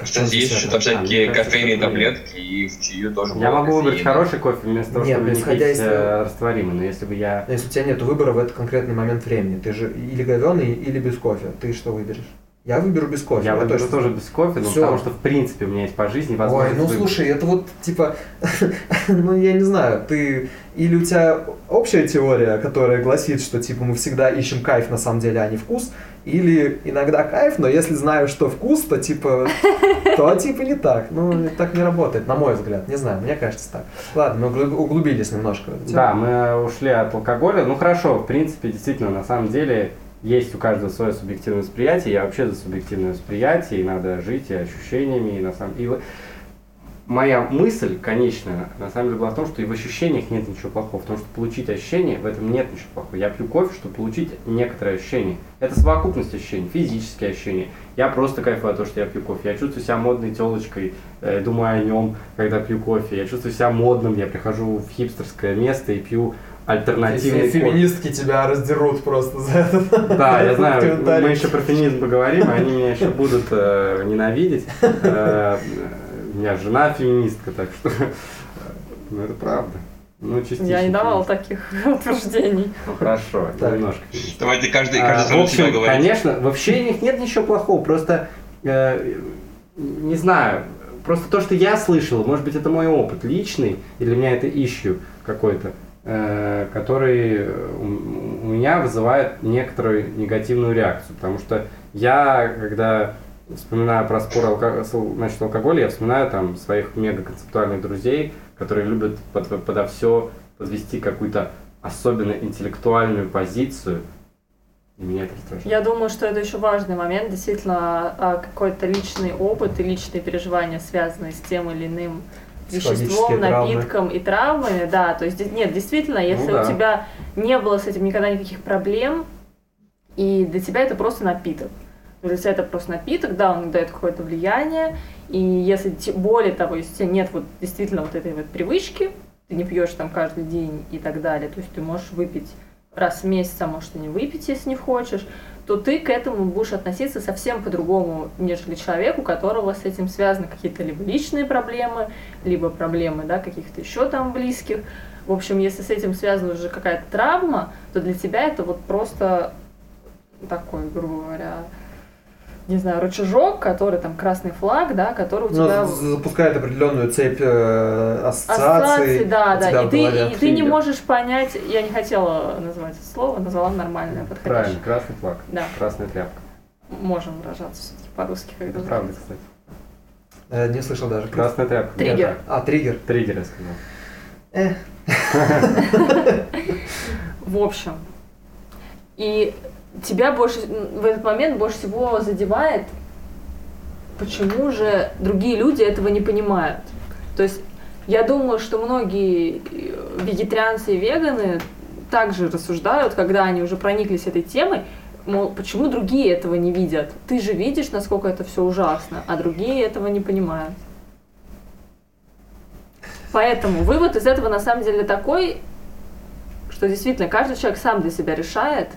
Кстати, есть еще там всякие А, кофейные таблетки, и в чаю тоже Я могу выбрать кофеина. хороший кофе вместо того, Нет, чтобы ну, не пить из- э, растворимый. Но если бы я... Но если у тебя нет выбора в этот конкретный момент времени, ты же или говеный, или без кофе, ты что выберешь? Я выберу без кофе. Я выберу точно. тоже без кофе, но Всё. потому что в принципе у меня есть по жизни Ой, возможность ну выбрать. слушай, это вот типа, ну я не знаю, ты или у тебя общая теория, которая гласит, что типа мы всегда ищем кайф на самом деле, а не вкус, или иногда кайф, но если знаю, что вкус, то типа, то типа не так. Ну так не работает, на мой взгляд, не знаю, мне кажется так. Ладно, мы углуб- углубились немножко. Да, мы ушли от алкоголя. Ну хорошо, в принципе, действительно, на самом деле есть у каждого свое субъективное восприятие. Я вообще за субъективное восприятие, и надо жить и ощущениями, и на самом вот Моя мысль конечная, на самом деле, была в том, что и в ощущениях нет ничего плохого, потому что получить ощущение, в этом нет ничего плохого. Я пью кофе, чтобы получить некоторое ощущение. Это совокупность ощущений, физические ощущения. Я просто кайфую от того, что я пью кофе. Я чувствую себя модной телочкой, э, думаю о нем, когда пью кофе. Я чувствую себя модным, я прихожу в хипстерское место и пью альтернативный. Феминистки тебя раздерут просто за это. Да, я В знаю, мы еще про феминизм поговорим, и они меня еще будут э, ненавидеть. Э, у меня жена феминистка, так что... Ну, это правда. Ну, частично. Я не давала феминистка. таких утверждений. Ну, хорошо, Так. немножко. Давайте каждый, А, каждый в сам себя общем, говорит. конечно, в общениях нет ничего плохого, просто э, не знаю, просто то, что я слышал, может быть, это мой опыт личный, или для меня это ищу какой-то, который э, у, меня вызывает некоторую негативную реакцию, потому что я, когда вспоминаю про спор значит, алкоголя, я вспоминаю там своих мега-концептуальных друзей, которые любят под, подо все подвести какую-то особенно интеллектуальную позицию, и меня это раздражает. Я думаю, что это еще важный момент, действительно, а, какой-то личный опыт и личные переживания, связанные с тем или иным веществом, травмы. напитком и травмами, да, то есть, нет, действительно, если да. у тебя не было с этим никогда никаких проблем, и для тебя это просто напиток, для тебя это просто напиток, да, он дает какое-то влияние, и если, более того, если у тебя нет вот действительно вот этой вот привычки, ты не пьешь там каждый день и так далее, то есть ты можешь выпить раз в месяц, а может и не выпить, если не хочешь, то ты к этому будешь относиться совсем по-другому, нежели человек, у которого с этим связаны какие-то либо личные проблемы, либо проблемы, да, каких-то еще там близких. В общем, если с этим связана уже какая-то травма, то для тебя это вот просто такой, грубо говоря, не знаю, рычажок, который там красный флаг, да, который у Ну, тебя... запускает определенную цепь э, ассоциаций. Ассоциации, да, да. И ты, и ты не можешь понять, я не хотела называть это слово, назвала нормальное, подходящее. Правильно, красный флаг, Да, красная тряпка. можем выражаться все-таки по-русски, когда Это правда, кстати. Э, не слышал даже. Красная тряпка. Триггер. Нет, А, триггер. Триггер, я сказал. Э, В общем, и тебя больше в этот момент больше всего задевает, почему же другие люди этого не понимают. То есть я думаю, что многие э, вегетарианцы и веганы также рассуждают, когда они уже прониклись этой темой, мол, почему другие этого не видят? Ты же видишь, насколько это все ужасно, а другие этого не понимают. Поэтому вывод из этого на самом деле такой, что действительно каждый человек сам для себя решает,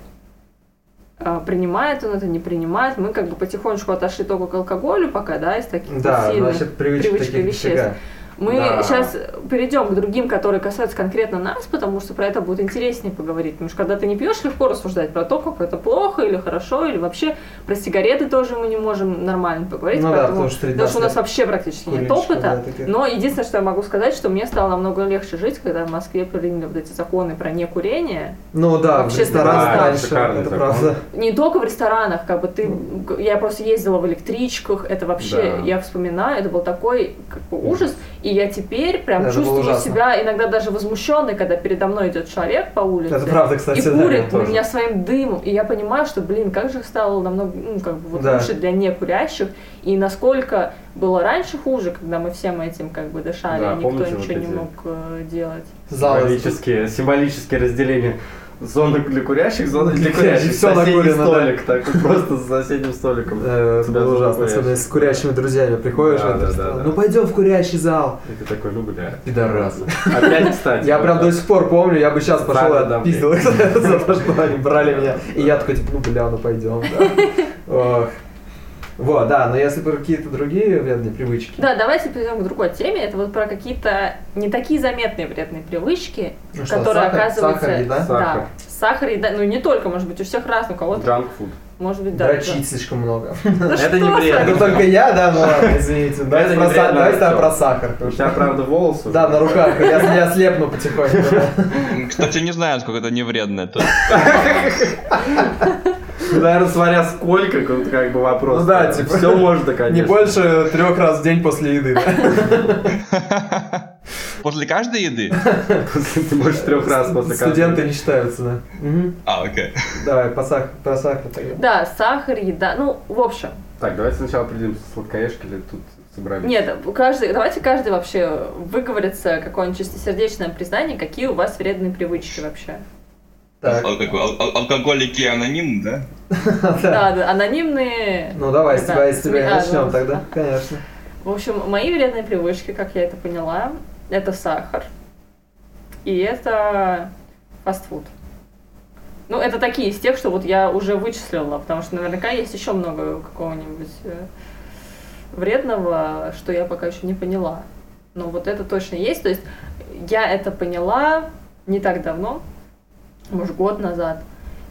принимает он это, не принимает. Мы как бы потихонечку отошли только к алкоголю пока, да, из таких Да, сильных значит, привычек привычки таких веществ. дофига. Мы Да. сейчас перейдем к другим, которые касаются конкретно нас, потому что про это будет интереснее поговорить. Потому что когда ты не пьешь, легко рассуждать про то, как это плохо или хорошо, или вообще про сигареты тоже мы не можем нормально поговорить. Ну да, поэтому- потому что потому что у нас 13 вообще практически нет опыта. да, таких. Но единственное, что я могу сказать, что мне стало намного легче жить, когда в Москве приняли вот эти законы про некурение. Ну да, в Общественный ресторанах транспорт. раньше, это закон. правда. Не только в ресторанах, как бы ты, я просто ездила в электричках, это вообще, Да. я вспоминаю, это был такой как бы ужас, и я теперь прям Это чувствую себя иногда даже возмущенной, когда передо мной идет человек по улице. Это правда, кстати, и да, курит я на меня своим дымом, и я понимаю, что, блин, как же стало намного, ну, как бы вот Да. лучше для некурящих, и насколько было раньше хуже, когда мы всем этим как бы дышали, Да, и никто помните ничего вот не эти- мог э, делать. Символические, символические разделения. Зона для курящих, зона для курящих. Соседний накурено, да. столик, так просто с соседним столиком. Э, Тебя было ужасно, особенно с курящими друзьями приходишь Да, да, да, Ну да. пойдем в курящий зал. И ты такой, ну бля. Пидорас. Опять, кстати. Я прям до сих пор помню, я бы сейчас пошел Да, и да, отпиздил их за то, что они брали меня. И я такой, типа, ну бля, ну пойдем, да. Вот, да, но если про какие-то другие вредные привычки. Да, давайте перейдем к другой теме. Это вот про какие-то не такие заметные вредные привычки, Ну что, которые сахар- оказываются... сахар, еда? Сахар. Да, сахар, еда, ну не только, может быть, у всех раз, у кого-то, food. может быть, да. Дрочить слишком много. да. Да Это не вредно. Это только я, да, ну ладно, извините. Давайте про сахар. У тебя, правда, волосы. Да, на руках, я слепну потихоньку. да. Кстати, не знаю, сколько это не вредно. Наверное, смотря сколько, как как бы вопрос. Ну да, типа, Все можно, конечно. Не больше трех раз в день после еды. После каждой еды? Ты больше трех раз после Студенты каждого. не считаются, да. А, окей. Давай, по сах- про сахар тогда. Да, сахар, еда, ну, в общем. Так, давайте сначала определимся, сладкоежки или тут собрались. Нет, каждый, давайте каждый вообще выговорится какое-нибудь чистосердечное признание, какие у вас вредные привычки вообще. Так, Ал- какой? Ал- ал- Алкоголики аноним, да? Да, да, анонимные. ну давай, с тебя, с тебя начнем тогда. да. Конечно. В общем, мои вредные привычки, как я это поняла, это сахар. И это фастфуд. Ну, это такие из тех, что вот я уже вычислила, потому что наверняка есть еще много какого-нибудь э, вредного, что я пока еще не поняла. Но вот это точно есть. То есть я это поняла не так давно, может, год назад,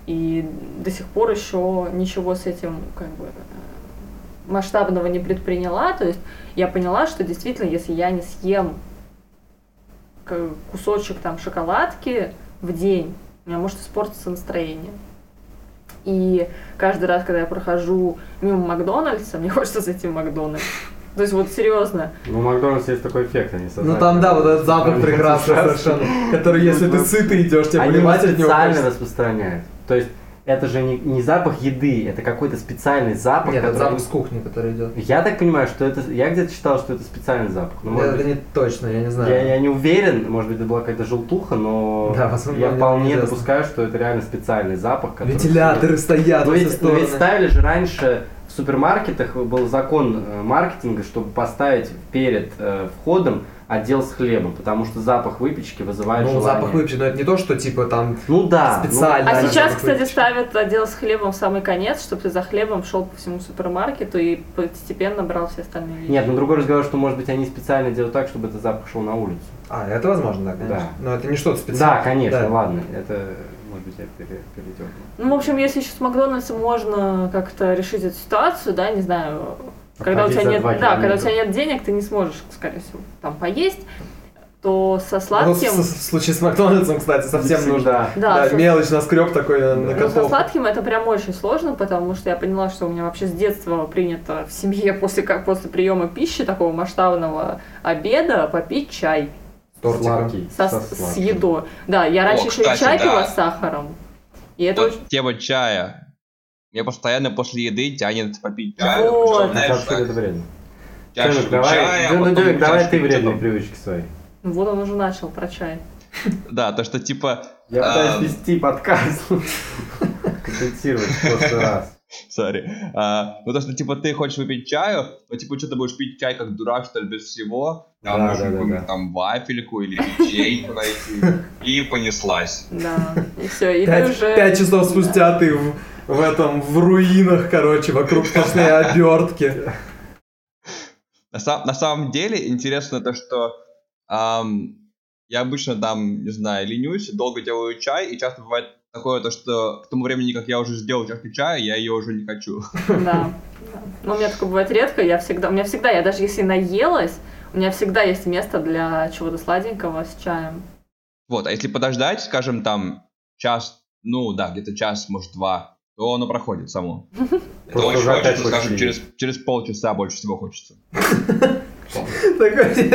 и до сих пор еще ничего с этим как бы э, масштабного не предприняла. То есть я поняла, что действительно, если я не съем кусочек там шоколадки в день, у меня может испортиться настроение. И каждый раз, когда я прохожу мимо Макдональдса, мне хочется зайти в Макдональдс. То есть вот серьезно. Ну, у Макдональдса есть такой эффект, они Ну там, да, вот этот запах Они прекрасный совершенно, который, если ты сытый идешь, тебе Они его поливать от него специально хочется. распространяют. То есть это же не, не запах еды, это какой-то специальный запах. Нет, это который- запах с кухни, который идет. Я так понимаю, что это... Я где-то читал, что это специальный запах. Ну, Это быть, не точно, я не знаю. я, я не уверен, может быть, это была какая-то желтуха, но Да, возможно, я вполне неизвестно. допускаю, что это реально специальный запах. который- Вентиляторы стоят все ведь, ну ведь ставили же раньше в супермаркетах был закон э, маркетинга, чтобы поставить перед э, входом отдел с хлебом, потому что запах выпечки вызывает Ну, желание. запах выпечки, но это не то, что типа там Ну да. ну, специально. А Да, сейчас, кстати, выпечки. ставят отдел с хлебом в самый конец, чтобы ты за хлебом шел по всему супермаркету и постепенно брал все остальные вещи. Нет, ну другой разговор, что может быть они специально делают так, чтобы этот запах шел на улицу. А, это возможно, да, конечно. Да. Но это не что-то специальное. Да, конечно, Да. ладно. Это, может быть, я пере- передернул. Ну, в общем, если еще с Макдональдса можно как-то решить эту ситуацию, да, не знаю, когда у тебя нет, да, когда у тебя нет денег, ты не сможешь, скорее всего, там поесть, то со Ну, сладким, в, в случае с Макдональдсом, кстати, совсем нужно. да, Да, со- мелочь наскреб такой на Да. ну, со сладким это прям очень сложно, потому что я поняла, что у меня вообще с детства принято в семье после как после приема пищи такого масштабного обеда попить чай С тортиком. Сладкий. со, со с едой. Да, я раньше еще и кстати, чай да. пила с сахаром. И это очень... Вот тема чая. Мне постоянно после еды тянет попить. Причем, Ну, знаешь, это вредно. Демик, давай, чая, а ну, потом Демик, давай ты вредные привычки свои. Ну, Вот он уже начал про чай. Да, то, что типа, Я А. пытаюсь вести подкаст. Компенсировать в прошлый раз. сори, А, ну то, что типа ты хочешь выпить чаю, но типа что ты будешь пить чай как дурак, что ли, без всего, там Да, нужно да, да, да. там вафельку или ячейку найти, и понеслась. Да, и все, и ты уже... пять часов спустя ты в, этом, в руинах, короче, вокруг сплошные обертки. На, сам- на самом деле интересно то, что я обычно там, не знаю, ленюсь, долго делаю чай, и часто бывает такое то, что к тому времени, как я уже сделал чашку чая, я ее уже не хочу. Да. да. Но у меня такое бывает редко, я всегда, у меня всегда, я даже если наелась, у меня всегда есть место для чего-то сладенького с чаем. Вот, а если подождать, скажем, там час, ну да, где-то час, может, два, то оно проходит само. Это очень хочется, скажем, через, через полчаса больше всего хочется. Такой,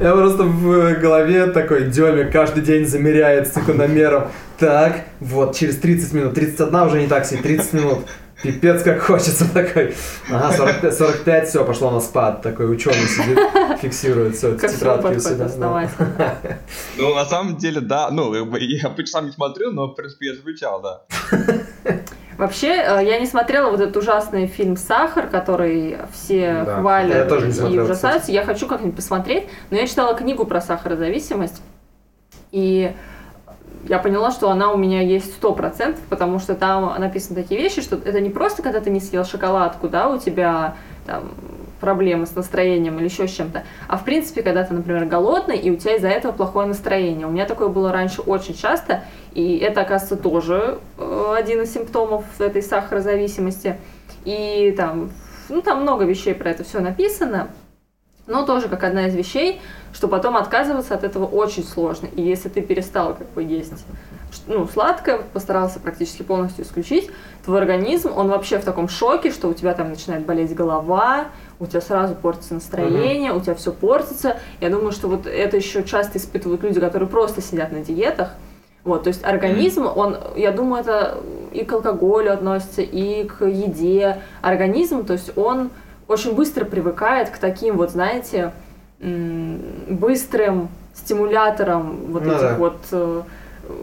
я просто в голове такой Деме каждый день замеряет секундомером. Так, вот, через 30 минут, 31 уже не так себе, 30 минут. Пипец, как хочется такой. Ага, 45, 45 все, пошло на спад. Такой ученый сидит, фиксирует все, Как тетрадки у себя. да. Ну, на самом деле, да, ну, я обычно сам не смотрю, но, в принципе, я замечал, да. Вообще, э, я не смотрела вот этот ужасный фильм «Сахар», который все Да. хвалят Я тоже не и смотрел, ужасаются. Я хочу как-нибудь посмотреть, но я читала книгу про сахарозависимость, и я поняла, что она у меня есть сто процентов, потому что там написаны такие вещи, что это не просто, когда ты не съел шоколадку, да, у тебя там проблемы с настроением или еще с чем-то, а в принципе, когда ты, например, голодный, и у тебя из-за этого плохое настроение. У меня такое было раньше очень часто, и это, оказывается, тоже э, один из симптомов этой сахарозависимости. И там, ну, там много вещей про это все написано, но тоже как одна из вещей, что потом отказываться от этого очень сложно. И если ты перестал как бы есть ну, сладкое, постарался практически полностью исключить, твой организм, он вообще в таком шоке, что у тебя там начинает болеть голова, у тебя сразу портится настроение, у тебя все портится. Я думаю, что вот это еще часто испытывают люди, которые просто сидят на диетах. Вот, то есть организм, он, я думаю, это и к алкоголю относится, и к еде. Организм, то есть он очень быстро привыкает к таким вот, знаете, быстрым стимуляторам вот Ну этих да. вот э,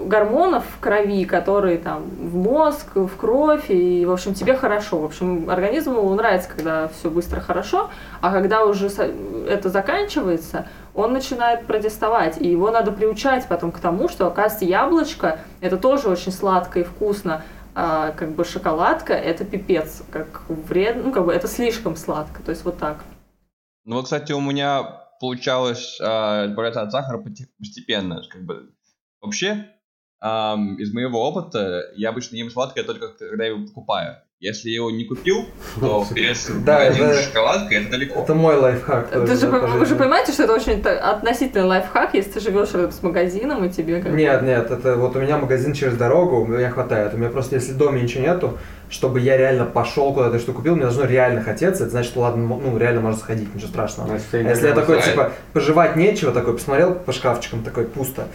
гормонов в крови, которые там в мозг, в кровь, и, в общем, тебе хорошо. В общем, организму нравится, когда все быстро хорошо, а когда уже это заканчивается, он начинает протестовать, и его надо приучать потом к тому, что, оказывается, яблочко – это тоже очень сладко и вкусно, а как бы шоколадка – это пипец, как вред, ну, как бы это слишком сладко, то есть вот так. Ну, вот, кстати, у меня получалось а, избавляться от сахара постепенно, как бы. Вообще, ам, из моего опыта, я обычно ем сладкое только когда я его покупаю. Если я его не купил, то перец Да, с шоколадкой это далеко. Это мой лайфхак. Ты тоже, же, вы же понимаете, что это очень относительный лайфхак, если ты живешь рядом с магазином, и тебе как Нет, нет, это вот у меня магазин через дорогу, меня хватает. У меня просто, если в доме ничего нету, чтобы я реально пошел куда-то, что купил, мне должно реально хотеться, это значит, что ладно, ну, реально можно сходить, ничего страшного. Значит, А если я такой, знаю. типа, пожевать нечего, такой, посмотрел по шкафчикам, такой, пусто.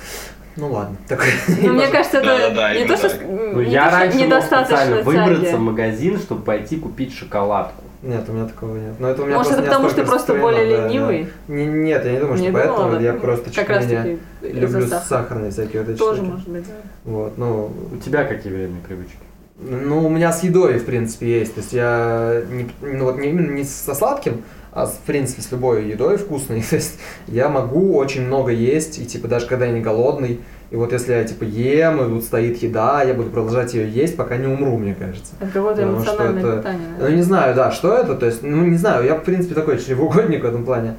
Ну ладно. Такой, Ну, мне кажется, это не то, что так. Ну, я что мог недостаточно специально выбраться в магазин, чтобы пойти купить шоколадку. Нет, у меня такого нет. Но это у меня Может, это потому, что ты просто более да, ленивый? да. Не- Нет, я не думаю, что Не поэтому. думала, я просто чуть менее люблю сахарные всякие вот эти Тоже штуки. может быть, да. Вот, ну, У тебя какие вредные привычки? Ну, у меня с едой, в принципе, есть. То есть я не, ну, вот не именно не со сладким, а в принципе с любой едой вкусной. То есть я могу очень много есть, и типа даже когда я не голодный. И вот если я типа ем, и тут стоит еда, я буду продолжать ее есть, пока не умру, мне кажется. Это какое-то Потому что эмоциональное это- питание. Ну, наверное. не знаю, да, что это, то есть, ну, не знаю, я, в принципе, такой чревоугодник в этом плане.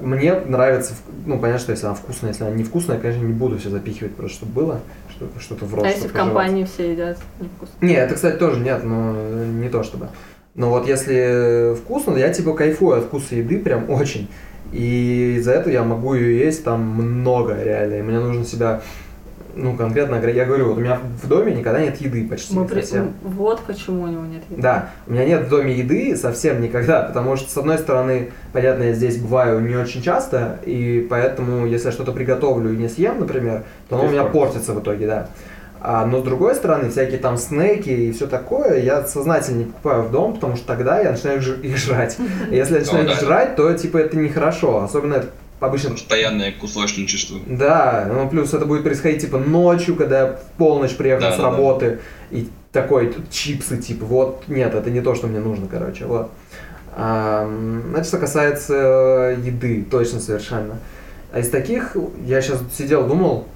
Мне нравится, ну, понятно, что если она вкусная, если она невкусная, я, конечно, не буду все запихивать, просто чтобы было, что-то, что-то в рот, А если в компании все едят невкусно? Не, это, кстати, тоже нет, но не то чтобы. Но вот если вкусно, я типа кайфую от вкуса еды прям очень. И из-за этого я могу ее есть там много реально. И мне нужно себя, ну, конкретно, я говорю, вот у меня в доме никогда нет еды почти Мы при- совсем. Вот почему у него нет еды. Да, у меня нет в доме еды совсем никогда, потому что, с одной стороны, понятно, я здесь бываю не очень часто, и поэтому, если я что-то приготовлю и не съем, например, то оно у меня портится в итоге, да. А, но с другой стороны, всякие там снеки и все такое я сознательно не покупаю в дом, потому что тогда я начинаю их жрать. Если я начинаю Ну, их жрать, то типа это нехорошо. Особенно это обычно Постоянное кусочничество. да, ну плюс это будет происходить типа ночью, когда я в полночь приехал Да, с да. работы, и такой тут чипсы, типа, вот, нет, это не то, что мне нужно, короче, вот. Ам, Значит, что касается еды, точно совершенно. А из таких, я сейчас сидел, думал,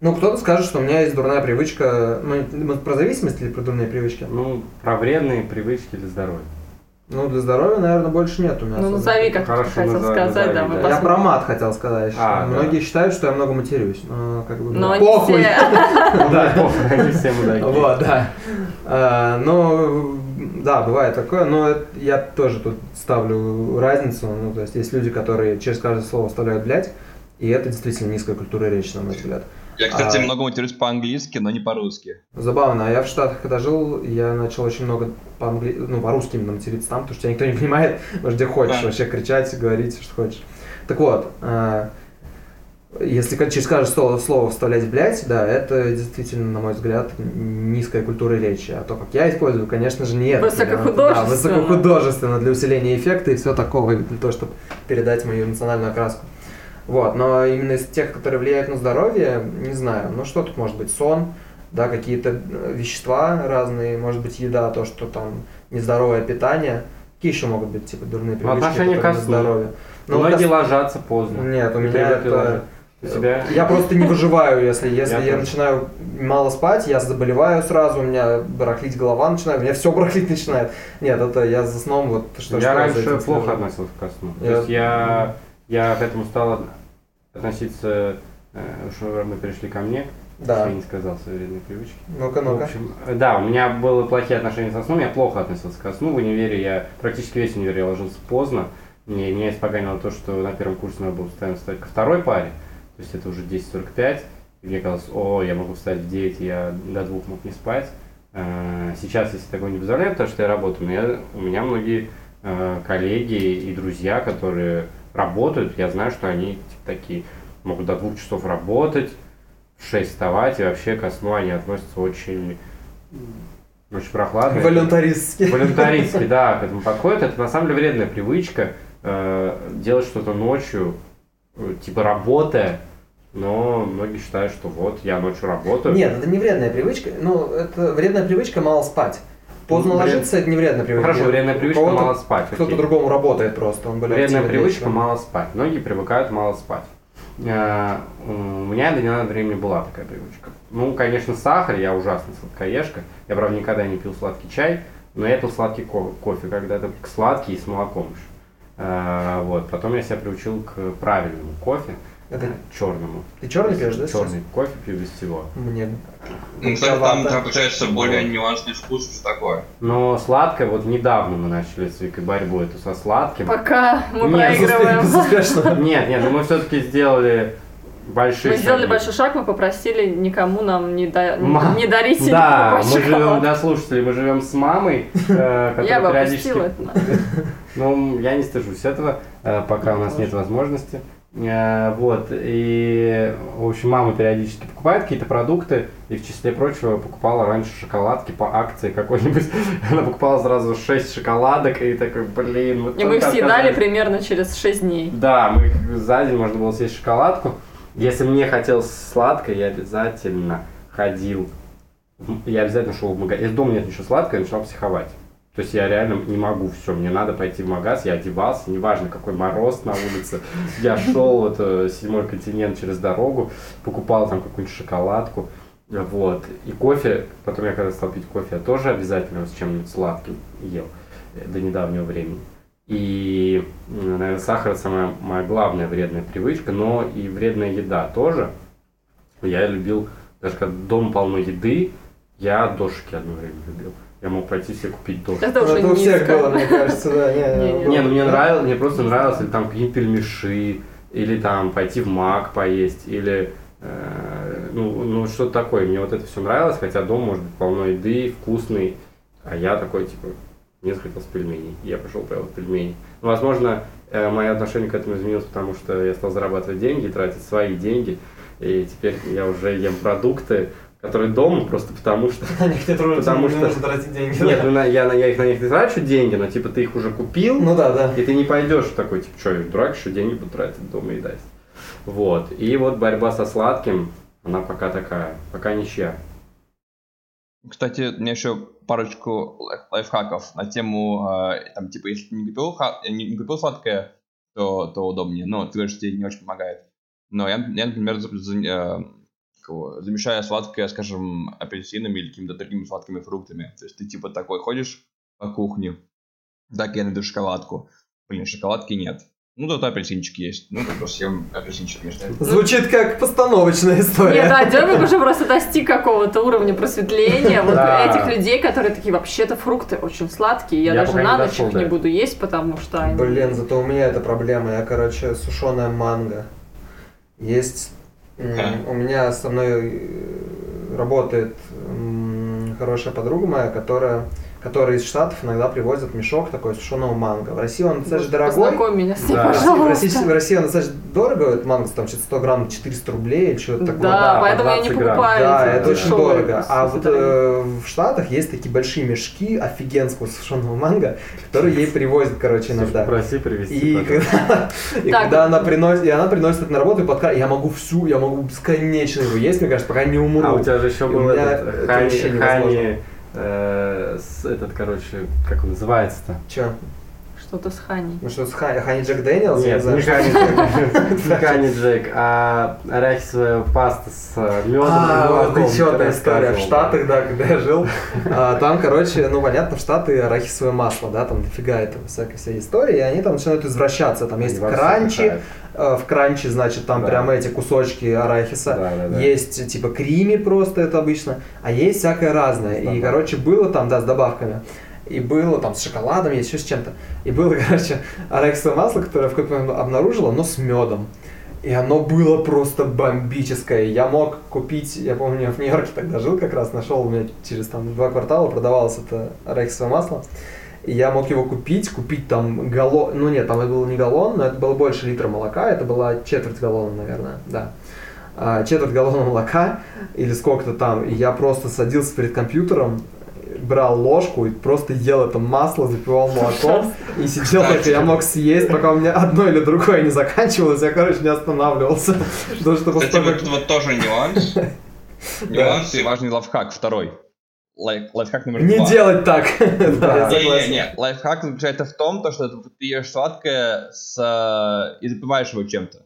ну, кто-то скажет, что у меня есть дурная привычка, ну, мы про зависимость или про дурные привычки? Ну, про вредные привычки для здоровья. Ну, для здоровья, наверное, больше нету мяса. Ну, да. назови, как Хорошо, ты хотел назови, сказать, назови, да, да. Я про мат хотел сказать. А, Многие да. считают, что я много матерюсь. Но, как бы, Но не похуй. Да, похуй, они все мудаки. Вот, да. А, Ну, да, бывает такое, но я тоже тут ставлю разницу. Ну, то есть есть люди, которые через каждое слово вставляют блядь, и это действительно низкая культура речи, на мой взгляд. Я, кстати, А. много матерюсь по-английски, но не по-русски. Забавно, а я в Штатах, когда жил, я начал очень много по-англи... ну, по-русски именно материться там, потому что тебя никто не понимает, можешь где хочешь Да. вообще кричать, говорить, что хочешь. Так вот, а, если через каждое слово, слово вставлять блядь, да, это действительно, на мой взгляд, низкая культура речи. А то, как я использую, конечно же, нет. Высокохудожественно. Да, высокохудожественно для усиления эффекта и все такого, для того, чтобы передать мою эмоциональную окраску. Вот, но именно из тех, которые влияют на здоровье, не знаю, ну что тут может быть, сон, да, какие-то э, вещества разные, может быть, еда, то, что там нездоровое питание. Какие еще могут быть, типа, дурные Ну, привычки, отношение ко сну. здоровье? Ну, Многие ко- ложатся поздно. Нет, у меня это... У тебя? Я просто не выживаю, если, если Я я, тоже. начинаю мало спать, я заболеваю сразу, у меня барахлить голова начинает, у меня все барахлить начинает. Нет, это я за сном вот что я что раньше плохо относился ко сну. Я- То есть я, я к этому стал относиться, э, что мы перешли ко мне, Да. я не сказал свои вредные привычки. Ну-ка, В ну-ка. общем, э, да, у меня были плохие отношения со сном, я плохо относился ко сну. В универе я практически весь универ я ложился поздно. Мне, меня испоганило то, что на первом курсе надо было постоянно встать ко второй паре. То есть это уже 10.45. И мне казалось, о, я могу встать в 9, я до двух мог не спать. Э, Сейчас, если такого не представляю, потому что я работаю, но я, у меня многие э, коллеги и друзья, которые работают, я знаю, что они такие могут до двух часов работать, в 6 вставать, и вообще ко сну они относятся очень, очень прохладно. Волюнтаристски. Волюнтаристски, да, к этому подходит. Это на самом деле вредная привычка, э, делать что-то ночью, э, типа работая, но многие считают, что вот, я ночью работаю. Нет, это не вредная привычка. Ну, это вредная привычка мало спать. Поздно вред- ложиться это не вредная привычка. хорошо, вредная привычка мало спать. Кто-то другому работает просто, он более Вредная привычка мало спать. Многие привыкают мало спать. Э, У меня до недавнего времени была такая привычка. Ну, конечно, сахар, я ужасный сладкоежка. Я, правда, никогда не пил сладкий чай, но я пил сладкий ко- кофе когда-то, сладкий и с молоком еще. Э, Вот. Потом я себя приучил к правильному кофе, Это- черному. Ты черный пьешь, да? сейчас? Черный кофе пью без всего. Мне. Ну, кстати, там, там получается более нюансный вкус, что такое. Но сладкое, вот недавно мы начали с Викой борьбу эту со сладким. Пока мы Нет, проигрываем. Безуспешно. Нет, нет, ну мы все-таки сделали большие Мы сделали шаги. большой шаг, мы попросили никому нам не, да- Ма- не дарить Да, мы живем, для слушателей, мы живем с мамой, э, Я которая бы периодически... это. Ну, я не стыжусь этого, э, пока у нас нет возможности. Э, Вот, и, в общем, мама периодически покупает какие-то продукты, и в числе прочего покупала раньше шоколадки по акции какой-нибудь. Она покупала сразу 6 шоколадок, и такой, блин, вот И мы их съедали примерно через 6 дней. Да, мы за день можно было съесть шоколадку. Если мне хотелось сладкое, я обязательно ходил. Я обязательно шел в магазин. Если дома нет ничего сладкого, я начинал психовать. То есть я реально не могу, все, мне надо пойти в магаз, я одевался, неважно какой мороз на улице, я шел вот э, седьмой континент через дорогу, покупал там какую-нибудь шоколадку, вот, и кофе, потом я когда стал пить кофе, я тоже обязательно с чем-нибудь сладким ел э, до недавнего времени. И, наверное, сахар самая моя главная вредная привычка, но и вредная еда тоже. Я любил, даже когда дома полно еды, я дошики одно время любил. Я мог пойти себе купить дошики. Это Ну, уже Это у всех было, мне кажется, да. не, ну мне нравилось, мне просто нравилось, или там какие-нибудь пельмеши, или там пойти в мак поесть, или э, ну, ну что-то такое. Мне вот это все нравилось, хотя дома может быть полно еды, вкусный, а я такой, типа, мне захотелось пельменей. Я пошел поел пельмени. Ну, возможно, э, мое отношение к этому изменилось, потому что я стал зарабатывать деньги, тратить свои деньги, и теперь я уже ем продукты, которые дома, просто потому что На них не трудно, Потому что- нужно тратить деньги. нет, да. ну, на- я, на- я их на них не трачу деньги, но типа ты их уже купил, Ну да, да. и ты не пойдешь такой, типа, что, я дурак, еще деньги буду тратить, дома еда есть. Вот. И вот борьба со сладким, она пока такая, пока ничья. Кстати, у меня еще парочку лайф- лайфхаков на тему, э, там, типа, если ты не купил, ха- не, не купил сладкое, то, то удобнее. Но ты говоришь, что тебе не очень помогает. Но я, я например, за- за- э, кого- замещаю сладкое, скажем, апельсинами или какими-то другими сладкими фруктами. То есть ты, типа, такой ходишь по кухне, так я найду шоколадку. Блин, шоколадки нет. Ну, тут апельсинчик есть. Ну, тогда съем апельсинчик этого. Звучит как постановочная история. Нет, да, Демик уже просто достиг какого-то уровня просветления вот Да. этих людей, которые такие, вообще-то фрукты очень сладкие, я, Я даже на ночь их не буду есть, потому что они... Блин, зато у меня это проблема. Я, короче, сушеная манго. Есть... У меня со мной э, работает хорошая подруга моя, которая которая из Штатов иногда привозит мешок такой сушеного манго. В России он достаточно дорогой. Познакомь меня с ним, Да. В России, в России- в пожалуйста. России он достаточно дорого, этот манго, там что-то 100 грамм 400 рублей или что-то такое. Да, да, по поэтому я не 20 грамм. покупаю Да, эти это очень дорого. А вот э, в Штатах есть такие большие мешки офигенского сушеного манго, которые ей привозят, короче, иногда. Проси привезти. И пожалуйста. когда, и Так. когда она приносит, и она приносит это на работу, и подка... я могу всю, я могу бесконечно его есть, мне кажется, пока не умру. А у тебя же еще был этот. Хани, э, с- этот, короче, как он называется-то? Че? Что-то с Хани. Ну что, с Хани, Хани Джек Дэниелс? Я Нет, знаю, не Хани Джек, не Хани Джек, а арахисовая паста с медом и А, вот нечетная ты история. В Штатах, да, когда я жил, а, там, короче, ну, понятно, в Штаты арахисовое масло, да, там дофига этого всякой всей истории, и они там начинают извращаться. Там есть кранчи, э, в кранче, значит, там Да. прямо эти кусочки арахиса. Да, да, да. Есть типа крими просто это обычно, а есть всякое разное. И, короче, было там, да, с добавками. И было там с шоколадом, еще с чем-то. И было, короче, арахисовое масло, которое я в какой-то момент обнаружила, но с медом. И оно было просто бомбическое. Я мог купить, я помню, я в Нью-Йорке тогда жил как раз, нашел у меня через там два квартала продавалось это арахисовое масло. И я мог его купить, купить там галлон, ну нет, там это было не галлон, но это было больше литра молока, это была четверть галлона, наверное, да. А, четверть галлона молока или сколько-то там, и я просто садился перед компьютером, брал ложку и просто ел это масло, запивал молоком и сидел так, я мог съесть, пока у меня одно или другое не заканчивалось, я, короче, не останавливался. Потому что Кстати, вот, вот тоже нюанс. Нюанс и важный лайфхак, второй. Лай- Лайфхак номер Не два. делать так. Да, я согласен. Не-не-не, лайфхак заключается в том, то, что ты ешь сладкое с, э, и запиваешь его чем-то.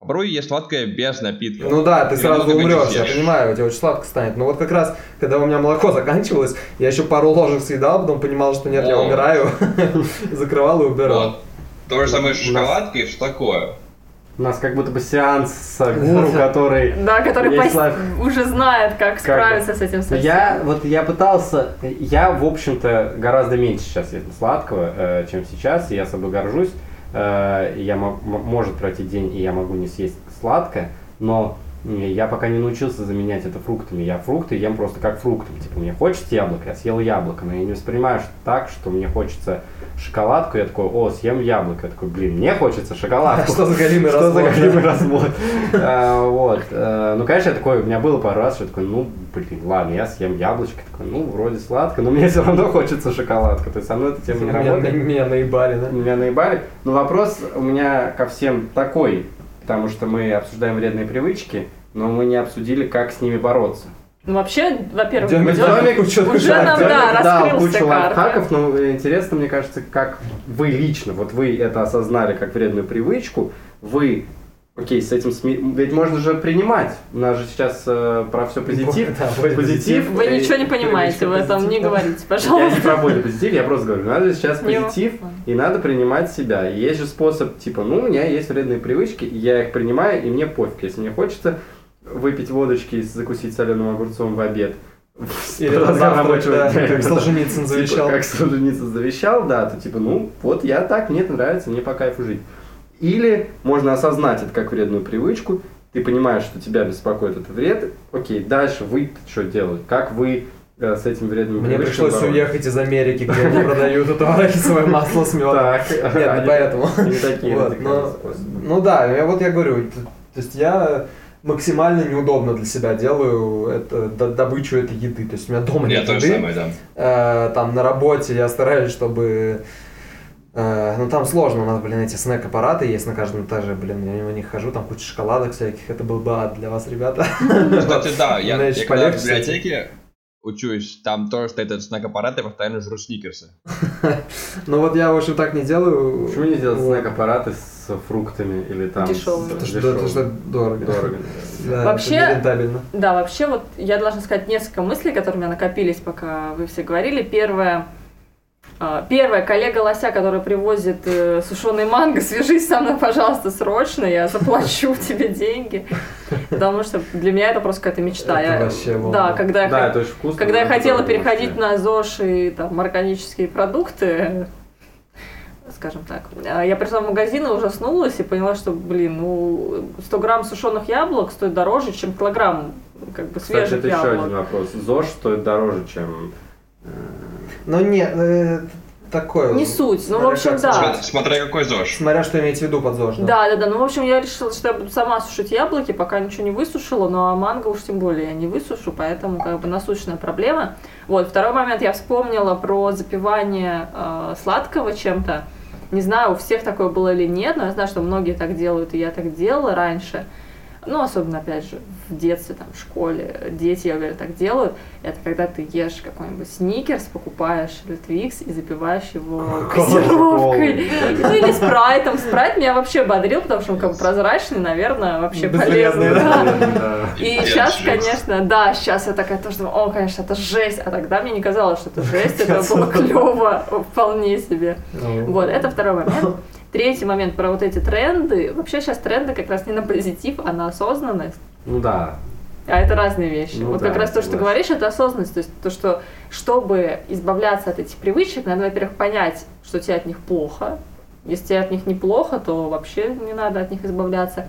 Попробуй есть сладкое без напитка. Ну да, ты Или сразу умрешь, я понимаю, тебе очень сладко станет. Но вот как раз, когда у меня молоко заканчивалось, я еще пару ложек съедал, потом понимал, что нет, я О. умираю, закрывал и убирал. Вот. То же самое с шоколадкой, что такое? У нас как будто бы сеанс с гуру, который... Да, который пос- лайф. уже знает, как бы. справиться с этим совсем. Я вот я пытался, я в общем-то гораздо меньше сейчас ем сладкого, э, чем сейчас, и я собой горжусь. Э, я мог- может пройти день, и я могу не съесть сладкое, но я пока не научился заменять это фруктами. Я фрукты ем просто как фруктом. Типа мне хочется яблоко, я съел яблоко, но я не воспринимаю что- так, что мне хочется шоколадку, я такой, о, съем яблоко. Я такой, блин, мне хочется шоколадку. Что за галимый Что за развод, галимый развод? А, Вот. э, Ну, конечно, я такой, у меня было пару раз, что я такой, ну, блин, ладно, я съем яблочко. Такой, ну, вроде сладко, но мне все равно хочется шоколадку. То есть со мной эта тема не работает. меня наебали, да? Меня наебали. Но вопрос у меня ко всем такой, потому что мы обсуждаем вредные привычки, но мы не обсудили, как с ними бороться. Ну, вообще, во-первых, учёт уже шаг, нам, да, кучу карты. лайфхаков, но интересно, мне кажется, как вы лично, вот вы это осознали как вредную привычку, вы, окей, с этим сми... Ведь можно же принимать. У нас же сейчас э, про все позитив. Да, позитив. Вы и ничего не понимаете в этом, не говорите, Я не пожалуйста. про более позитив, я просто говорю, надо сейчас позитив, и надо принимать себя. И есть же способ, типа, ну, у меня есть вредные привычки, я их принимаю, и мне пофиг. Если мне хочется выпить водочки и закусить соленым огурцом в обед, Или завтрак, рабочего да, дня, как Солженицын типа, завещал. как Солженицын завещал, да, то типа, ну, вот я так, мне это нравится, мне по кайфу жить. Или можно осознать это как вредную привычку, ты понимаешь, что тебя беспокоит этот вред, окей, дальше вы что делать? Как вы э, с этим вредным Мне пришлось боролись? уехать из Америки, где они продают это арахисовое масло с медом. Так, Нет, не поэтому. они такие. Ну да, я вот я говорю, то есть я максимально неудобно для себя делаю это, д- добычу этой еды. То есть у меня дома Я нет тоже еды. самое, да. Э, там на работе я стараюсь, чтобы... э, ну там сложно, у нас, блин, эти снэк-аппараты есть на каждом этаже, блин, я мимо них хожу, там куча шоколадок всяких, это был бы ад для вас, ребята. Кстати, да, я, Значит, я когда в библиотеке учусь, там тоже стоит этот снэк-аппарат, я постоянно жру сникерсы. Ну вот я, в общем, так не делаю. Почему не делать Вот. снэк-аппараты с фруктами или там... Дешевыми. Потому что, дорого. Дорого. Да, Вообще-. Да, вообще вот я должна сказать несколько мыслей, которые у меня накопились, пока вы все говорили. Первое, А, Первое, коллега Лося, который привозит э, сушеный манго, свяжись со мной, пожалуйста, срочно, я заплачу тебе деньги. Потому что для меня это просто какая-то мечта. Это Я- вообще бомба. да, когда я, Да, хот- это очень вкусно. когда я хотела это переходить вообще. на ЗОЖ и там, органические продукты, скажем так, а, я пришла в магазин и ужаснулась и поняла, что, блин, ну, 100 грамм сушеных яблок стоит дороже, чем килограмм как бы Кстати, свежих это еще яблок. один вопрос. ЗОЖ стоит дороже, чем... Ну нет, э, такое. Не суть, ну, в общем, как- да. Смотря, какой ЗОЖ. Смотря что имеете в виду под ЗОЖ. Да, да, да. Ну, в общем, я решила, что я буду сама сушить яблоки, пока ничего не высушила, ну а манго уж тем более я не высушу, поэтому как бы насущная проблема. Вот, второй момент, я вспомнила про запивание э, сладкого чем-то. Не знаю, у всех такое было или нет, но я знаю, что многие так делают, и я так делала раньше. Ну, особенно, опять же, в детстве, там, в школе, дети, я уверена, так делают. Это когда ты ешь какой-нибудь сникерс, покупаешь или твикс и запиваешь его газировкой. Ну, или спрайтом. Спрайт меня вообще бодрил, потому что он как бы прозрачный, наверное, вообще полезный. да. И сейчас, конечно, да, сейчас я такая тоже думаю, о, конечно, это жесть. А тогда мне не казалось, что это жесть, это было клево, вполне себе. Ну, Вот, это второй момент. Третий момент про вот эти тренды. Вообще сейчас тренды как раз не на позитив, а на осознанность. Ну да. А это разные вещи. Ну вот да, как раз то, что ты говоришь, это осознанность. То есть то, что чтобы избавляться от этих привычек, надо, во-первых, понять, что тебе от них плохо. Если тебе от них неплохо, то вообще не надо от них избавляться.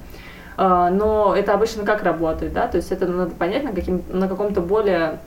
А, Но это обычно как работает, да? То есть это надо понять на, каким, на каком-то более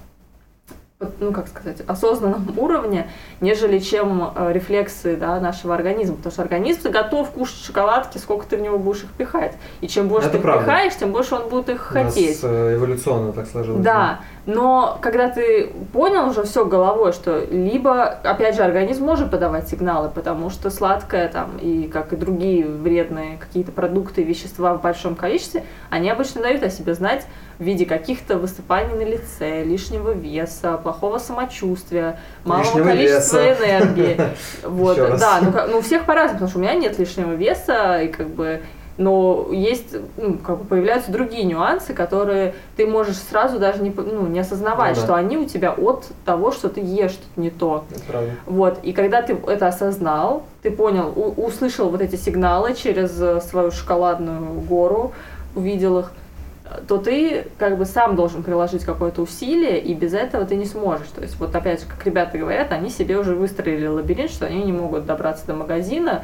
ну, как сказать, осознанном уровне, нежели чем э, рефлексы да, нашего организма. Потому что организм готов кушать шоколадки, сколько ты в него будешь их пихать. И чем больше Это ты их правда. пихаешь, тем больше он будет их у нас, хотеть. э, эволюционно так сложилось. Да, но когда ты понял уже все головой, что либо, опять же, организм может подавать сигналы, потому что сладкое там и как и другие вредные какие-то продукты, вещества в большом количестве, они обычно дают о себе знать в виде каких-то высыпаний на лице, лишнего веса, плохого самочувствия, малого Лишнего количества веса. энергии. Вот, да, ну, ну у всех по-разному, потому что у меня нет лишнего веса, и как бы но есть, ну, как бы появляются другие нюансы, которые ты можешь сразу даже не, ну, не осознавать, Ну да. что они у тебя от того, что ты ешь что-то не то. Вот, и когда ты это осознал, ты понял, у- услышал вот эти сигналы через э, свою шоколадную гору, увидел их, то ты как бы сам должен приложить какое-то усилие, и без этого ты не сможешь. То есть вот опять же, как ребята говорят, они себе уже выстроили лабиринт, что они не могут добраться до магазина,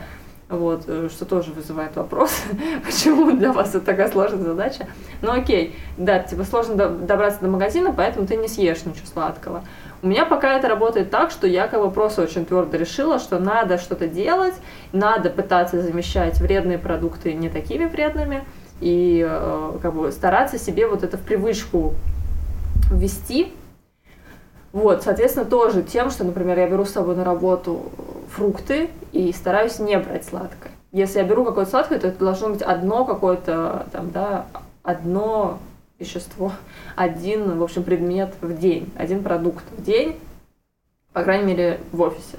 вот, э, что тоже вызывает вопрос, почему для вас это такая сложная задача. Ну окей, да, тебе сложно до- добраться до магазина, поэтому ты не съешь ничего сладкого. У меня пока это работает так, что я как бы просто очень твердо решила, что надо что-то делать, надо пытаться замещать вредные продукты не такими вредными, и э, как бы стараться себе вот это в привычку ввести. Вот, соответственно, тоже тем, что, например, я беру с собой на работу фрукты и стараюсь не брать сладкое. Если я беру какое-то сладкое, то это должно быть одно какое-то, там, да, одно вещество, один, в общем, предмет в день, один продукт в день, по крайней мере, в офисе.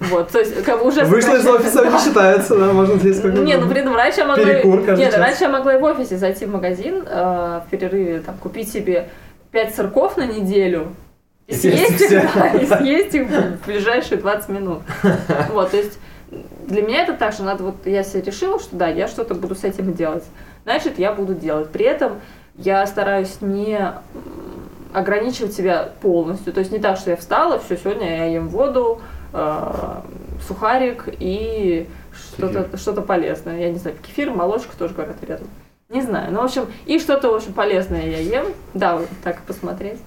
Вот, то есть, как бы уже... Вышла из офиса, не считается, да, можно здесь как не, ну при этом раньше я могла... Перекур Нет, час. раньше я могла и в офисе зайти в магазин э, в перерыве, там, купить себе пять сырков на неделю съесть их, да, и съесть их в ближайшие 20 минут. Вот, то есть для меня это так, что надо вот, я себе решила, что да, я что-то буду с этим делать, значит, я буду делать. При этом я стараюсь не ограничивать себя полностью, то есть не так, что я встала, все, сегодня я ем воду, э, сухарик и что-то что полезное. Я не знаю, кефир, молочка тоже говорят вредно. Не знаю. Ну, в общем, и что-то, в общем, полезное я ем. Да, вот так посмотреть.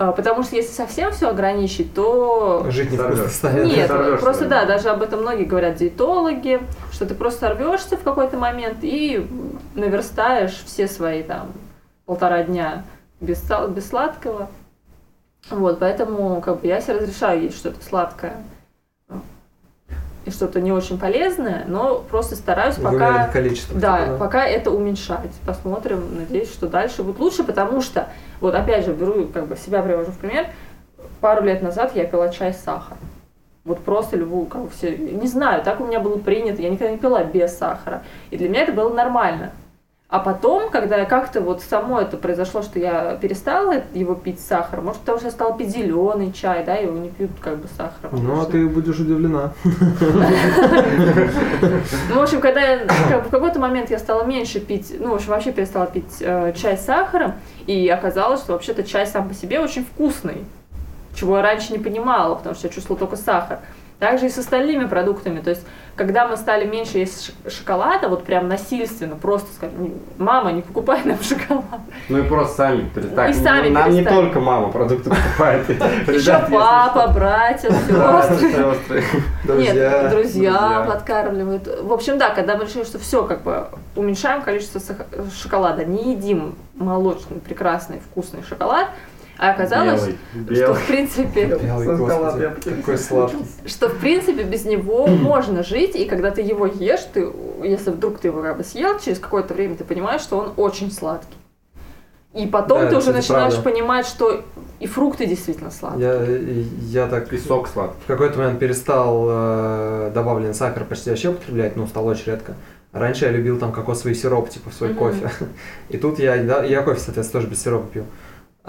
А, Потому что если совсем все ограничить, то Жить Сорвёшь. станет. нет, сорвёшься, просто да. да, даже об этом многие говорят диетологи, что ты просто сорвешься в какой-то момент и наверстаешь все свои там полтора дня без, без сладкого. Вот, поэтому как бы я себе разрешаю есть что-то сладкое и что-то не очень полезное, но просто стараюсь пока... количествах. Да, типа, пока это уменьшать. Посмотрим, надеюсь, что дальше будет лучше, потому что, вот опять же, беру, как бы себя привожу в пример, пару лет назад я пила чай с сахаром. Вот просто любую, как бы все, не знаю, так у меня было принято, я никогда не пила без сахара. И для меня это было нормально. А потом, когда как-то вот само это произошло, что я перестала его пить с сахаром, может, потому что я стала пить зеленый чай, да, его не пьют как бы сахаром. Ну, а ты будешь удивлена. Ну, в общем, когда в какой-то момент я стала меньше пить, ну, в общем, вообще перестала пить э, чай с сахаром, и оказалось, что вообще-то чай сам по себе очень вкусный, чего я раньше не понимала, потому что я чувствовала только сахар. Также и с остальными продуктами. То есть, когда мы стали меньше есть шоколада, вот прям насильственно, просто «Не, мама, не покупай нам шоколад. Ну и просто сами перестали. И сами Нам не только мама продукты покупает. Еще папа, братья, сестры. Нет, Друзья. подкармливают. В общем, да, когда мы решили, что все, как бы уменьшаем количество шоколада, не едим молочный, прекрасный, вкусный шоколад, а оказалось, Белый. что Белый. в принципе, Белый, господи, сладкий. что в принципе без него можно жить, и когда ты его ешь, ты, если вдруг ты его как бы съел, через какое-то время ты понимаешь, что он очень сладкий. И потом Да, ты уже начинаешь правда. понимать, что и фрукты действительно сладкие. Я, я так Песок сладкий. в какой-то момент перестал э, добавленный сахар почти вообще употреблять, ну, стал очень редко. Раньше я любил там кокосовый сироп, типа, в свой Мгм. кофе. И тут я, да, я кофе, соответственно, тоже без сиропа пью.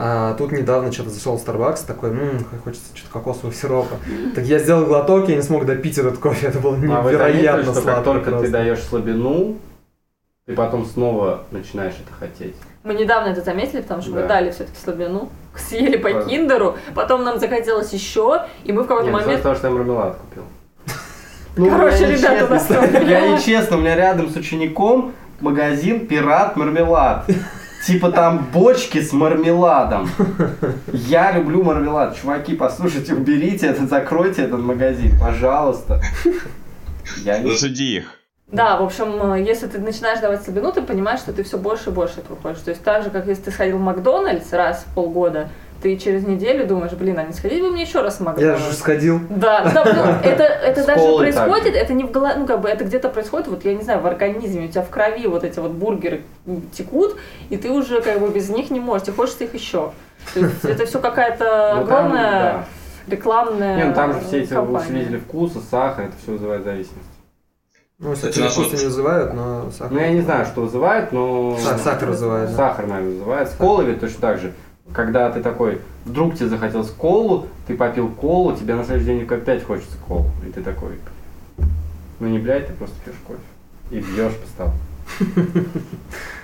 А тут недавно что-то зашел в Starbucks, такой, ммм, хочется что-то кокосового сиропа. Так я сделал глоток, я не смог допить этот кофе, это было А вы заметили, невероятно что как сладко только ты просто. даешь слабину, ты потом снова начинаешь это хотеть. Мы недавно это заметили, потому что мы Да. дали все-таки слабину, съели по Правда. киндеру, потом нам захотелось еще, и мы в какой-то Нет, момент из-за того, что я мармелад купил. Короче, я ребята, нечестно, настроили. Я нечестно, у меня рядом с учеником магазин «Пират Мармелад». Типа там бочки с мармеладом. Я люблю мармелад. Чуваки, послушайте, уберите это, закройте этот магазин, пожалуйста. Я не... Засуди их. Да, в общем, э, если ты начинаешь давать слабину, ты понимаешь, что ты все больше и больше хочешь. То есть так же, как если ты сходил в Макдональдс раз в полгода, ты через неделю думаешь, блин, а не сходить бы мне еще раз в Я же сходил. Да, да, ну, это, это даже так происходит, же. это не в голове, ну как бы это где-то происходит, вот я не знаю, в организме, у тебя в крови вот эти вот бургеры текут, и ты уже как бы без них не можешь, тебе хочется их еще. То есть это все какая-то Ну, там, огромная да. рекламная Не, ну там же все эти компания. усилители вкуса, сахар, это все вызывает зависимость. Ну, Кстати, вот- не вызывают, но сахар. Ну, я не знаю, что вызывает, но... Сах- Сахар вызывает, да. Сахар, наверное, вызывает. С колой ведь точно так же. Когда ты такой, вдруг тебе захотелось колу, ты попил колу, тебе на следующий день опять хочется колу. И ты такой, ну не блядь, ты просто пьешь кофе. И бьешь по столу.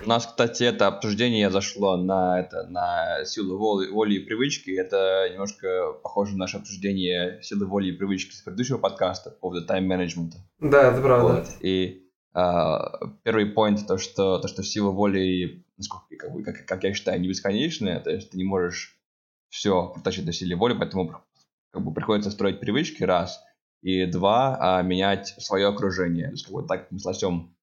У нас, кстати, это обсуждение зашло на это на силу воли, воли и привычки. Это немножко похоже на наше обсуждение силы воли и привычки с предыдущего подкаста по поводу тайм-менеджмента. Да, это правда. Вот. И а, первый point то, что то, что сила воли, насколько как, бы, как, как я считаю, не бесконечная, то есть ты не можешь все протащить на силе воли, поэтому как бы приходится строить привычки раз и два а, менять свое окружение. То есть как бы так мы с Лосем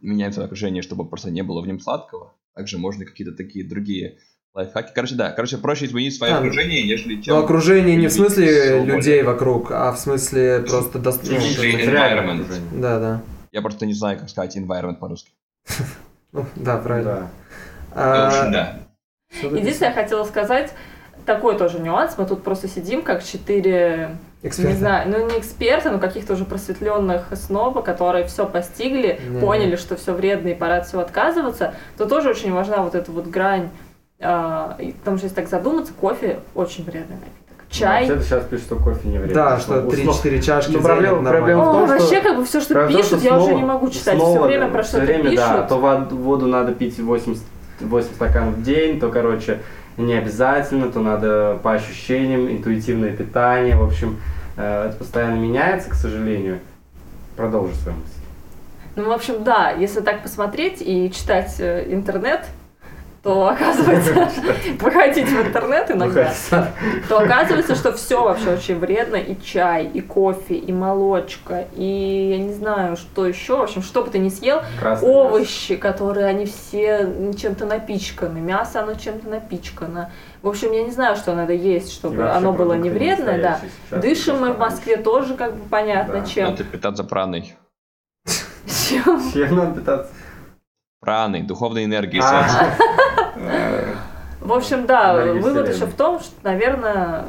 меняем свое окружение, чтобы просто не было в нем сладкого. Также можно какие-то такие другие лайфхаки. Короче, да, короче, проще изменить свое А, ну- окружение, нежели чем... Но окружение не в смысле людей вокруг, а в смысле просто Ну, доступно. материальное environment. Да, да. Я просто не знаю, как сказать environment по-русски. Ну, да, правильно. Да. Ну, в А, общем, да. Единственное, я хотела сказать, такой тоже нюанс, мы тут просто сидим как четыре эксперты. Не знаю, ну не эксперты, но каких-то уже просветленных снова, которые все постигли, Не. поняли, что все вредно и пора от всего отказываться, то тоже очень важна вот эта вот грань. а, и потому что если так задуматься, кофе очень вредный напиток. Чай. Вообще-то сейчас пишут, что кофе не вредно. Да, что Ну, 3-4 чашки Ну, в день, проблема- проблема в О, том, что- вообще, как бы все, что пишут, что я уже снова- не могу читать. снова, все время да, про что-то время, пишут. Да, то вод- воду надо пить 8, 8 стаканов в день, то, короче, не обязательно, то надо по ощущениям, интуитивное питание. В общем, э, это постоянно меняется, к сожалению. Продолжи свою мысль. Ну, в общем, да, если так посмотреть и читать э, интернет, то оказывается, выходить в интернет иногда, то оказывается, что все вообще очень вредно. И чай, и кофе, и молочка, и я не знаю, что еще. В общем, что бы ты ни съел, мясо. овощи, которые они все чем-то напичканы, мясо оно чем-то напичкано. В общем, я не знаю, что надо есть, чтобы оно было не вредное, да. сейчас Дышим мы в. Москве тоже как бы понятно Да. чем. Надо питаться праной. Чем? Чем надо питаться? Праной, духовной энергией. А. солнца. В общем, да, вывод еще в том, что, наверное,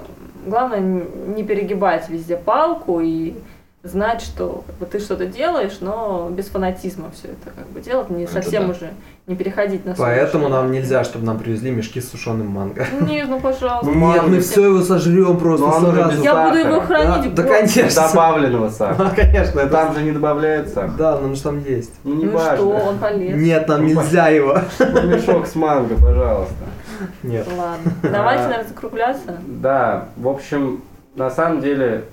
главное не перегибать везде палку и знать, что как бы, ты что-то делаешь, но без фанатизма все это как бы делать, не Это совсем да. уже не переходить на Поэтому нам нельзя, чтобы нам привезли мешки с сушеным манго. Нет, ну пожалуйста. Нет, мы все его сожрем просто Ну, же сразу. Я буду его сахара. хранить Да, да, конечно. Добавленного сахара. А, Конечно, это Там же не добавляется. Да, но ну что там есть? Ну не Ну что, важно. он полез. Нет, нам Ну, нельзя его. Ну, Мешок с манго, пожалуйста. Нет. Ладно. Давайте, наверное, закругляться. Да, в общем, на самом деле,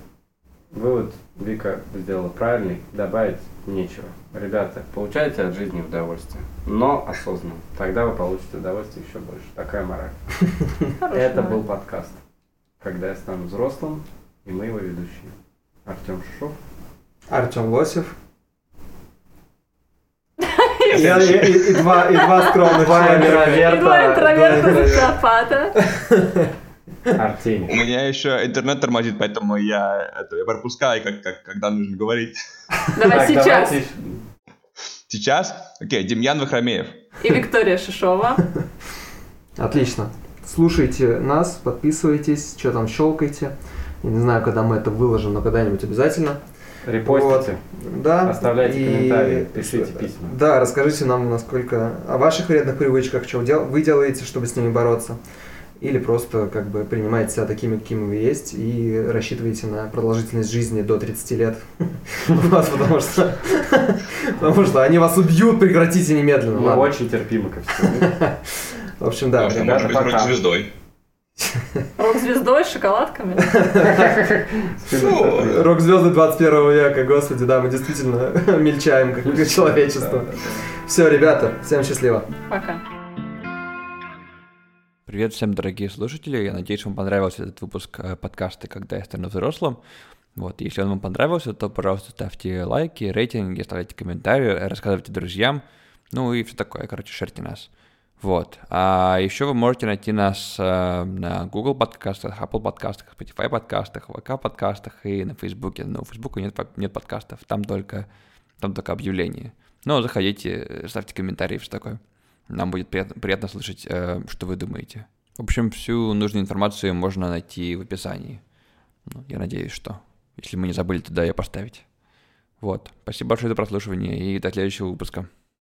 вывод Вика сделала правильный, добавить нечего. Ребята, получайте от жизни удовольствие, но осознанно. Тогда вы получите удовольствие еще больше. Такая мораль. Хороший Это был подкаст. Когда я стану взрослым, и мы его ведущие. Артем Шишов. Артем Лосев. И, и- и- и два, и два скромных Два человека. интроверта. И два интроверта Да, социопата. У Артемий. меня еще интернет тормозит, поэтому я, это, я пропускаю, как, как, когда нужно говорить. Давай Так, сейчас. давайте Сейчас? Окей, Демьян Вахромеев. И Виктория Шишова. Отлично. Слушайте нас, подписывайтесь, что там щелкайте. Я не знаю, когда мы это выложим, но когда-нибудь обязательно. Репостите. Да. Оставляйте И- комментарии, пишите письма. Да, расскажите нам, насколько о ваших вредных привычках, что вы делаете, чтобы с ними бороться. Или просто как бы принимаете себя такими, какими вы есть, и рассчитываете на продолжительность жизни до 30 лет. Потому что потому что они вас убьют, прекратите немедленно. Мы очень терпимы ко всему. В общем, да. Может быть рок-звездой. Рок-звездой с шоколадками. Рок-звезды 21 века, господи, да, мы действительно мельчаем как человечество. Все, ребята, всем счастливо. Пока. Привет всем, дорогие слушатели. Я надеюсь, вам понравился этот выпуск э, подкаста «Когда я стану взрослым». Вот, если он вам понравился, то, пожалуйста, ставьте лайки, рейтинги, оставляйте комментарии, рассказывайте друзьям, ну и все такое, короче, шерьте нас. Вот. А еще вы можете найти нас э, на Google подкастах, Apple подкастах, Spotify подкастах, VK подкастах и на Фейсбуке. Но у Фейсбука нет, нет подкастов, там только, там только объявления. Но заходите, э, ставьте комментарии, все такое. Нам будет приятно, приятно слышать, э, что вы думаете. В общем, всю нужную информацию можно найти в описании. Ну, я надеюсь, что. Если мы не забыли туда ее поставить. Вот. Спасибо большое за прослушивание и до следующего выпуска.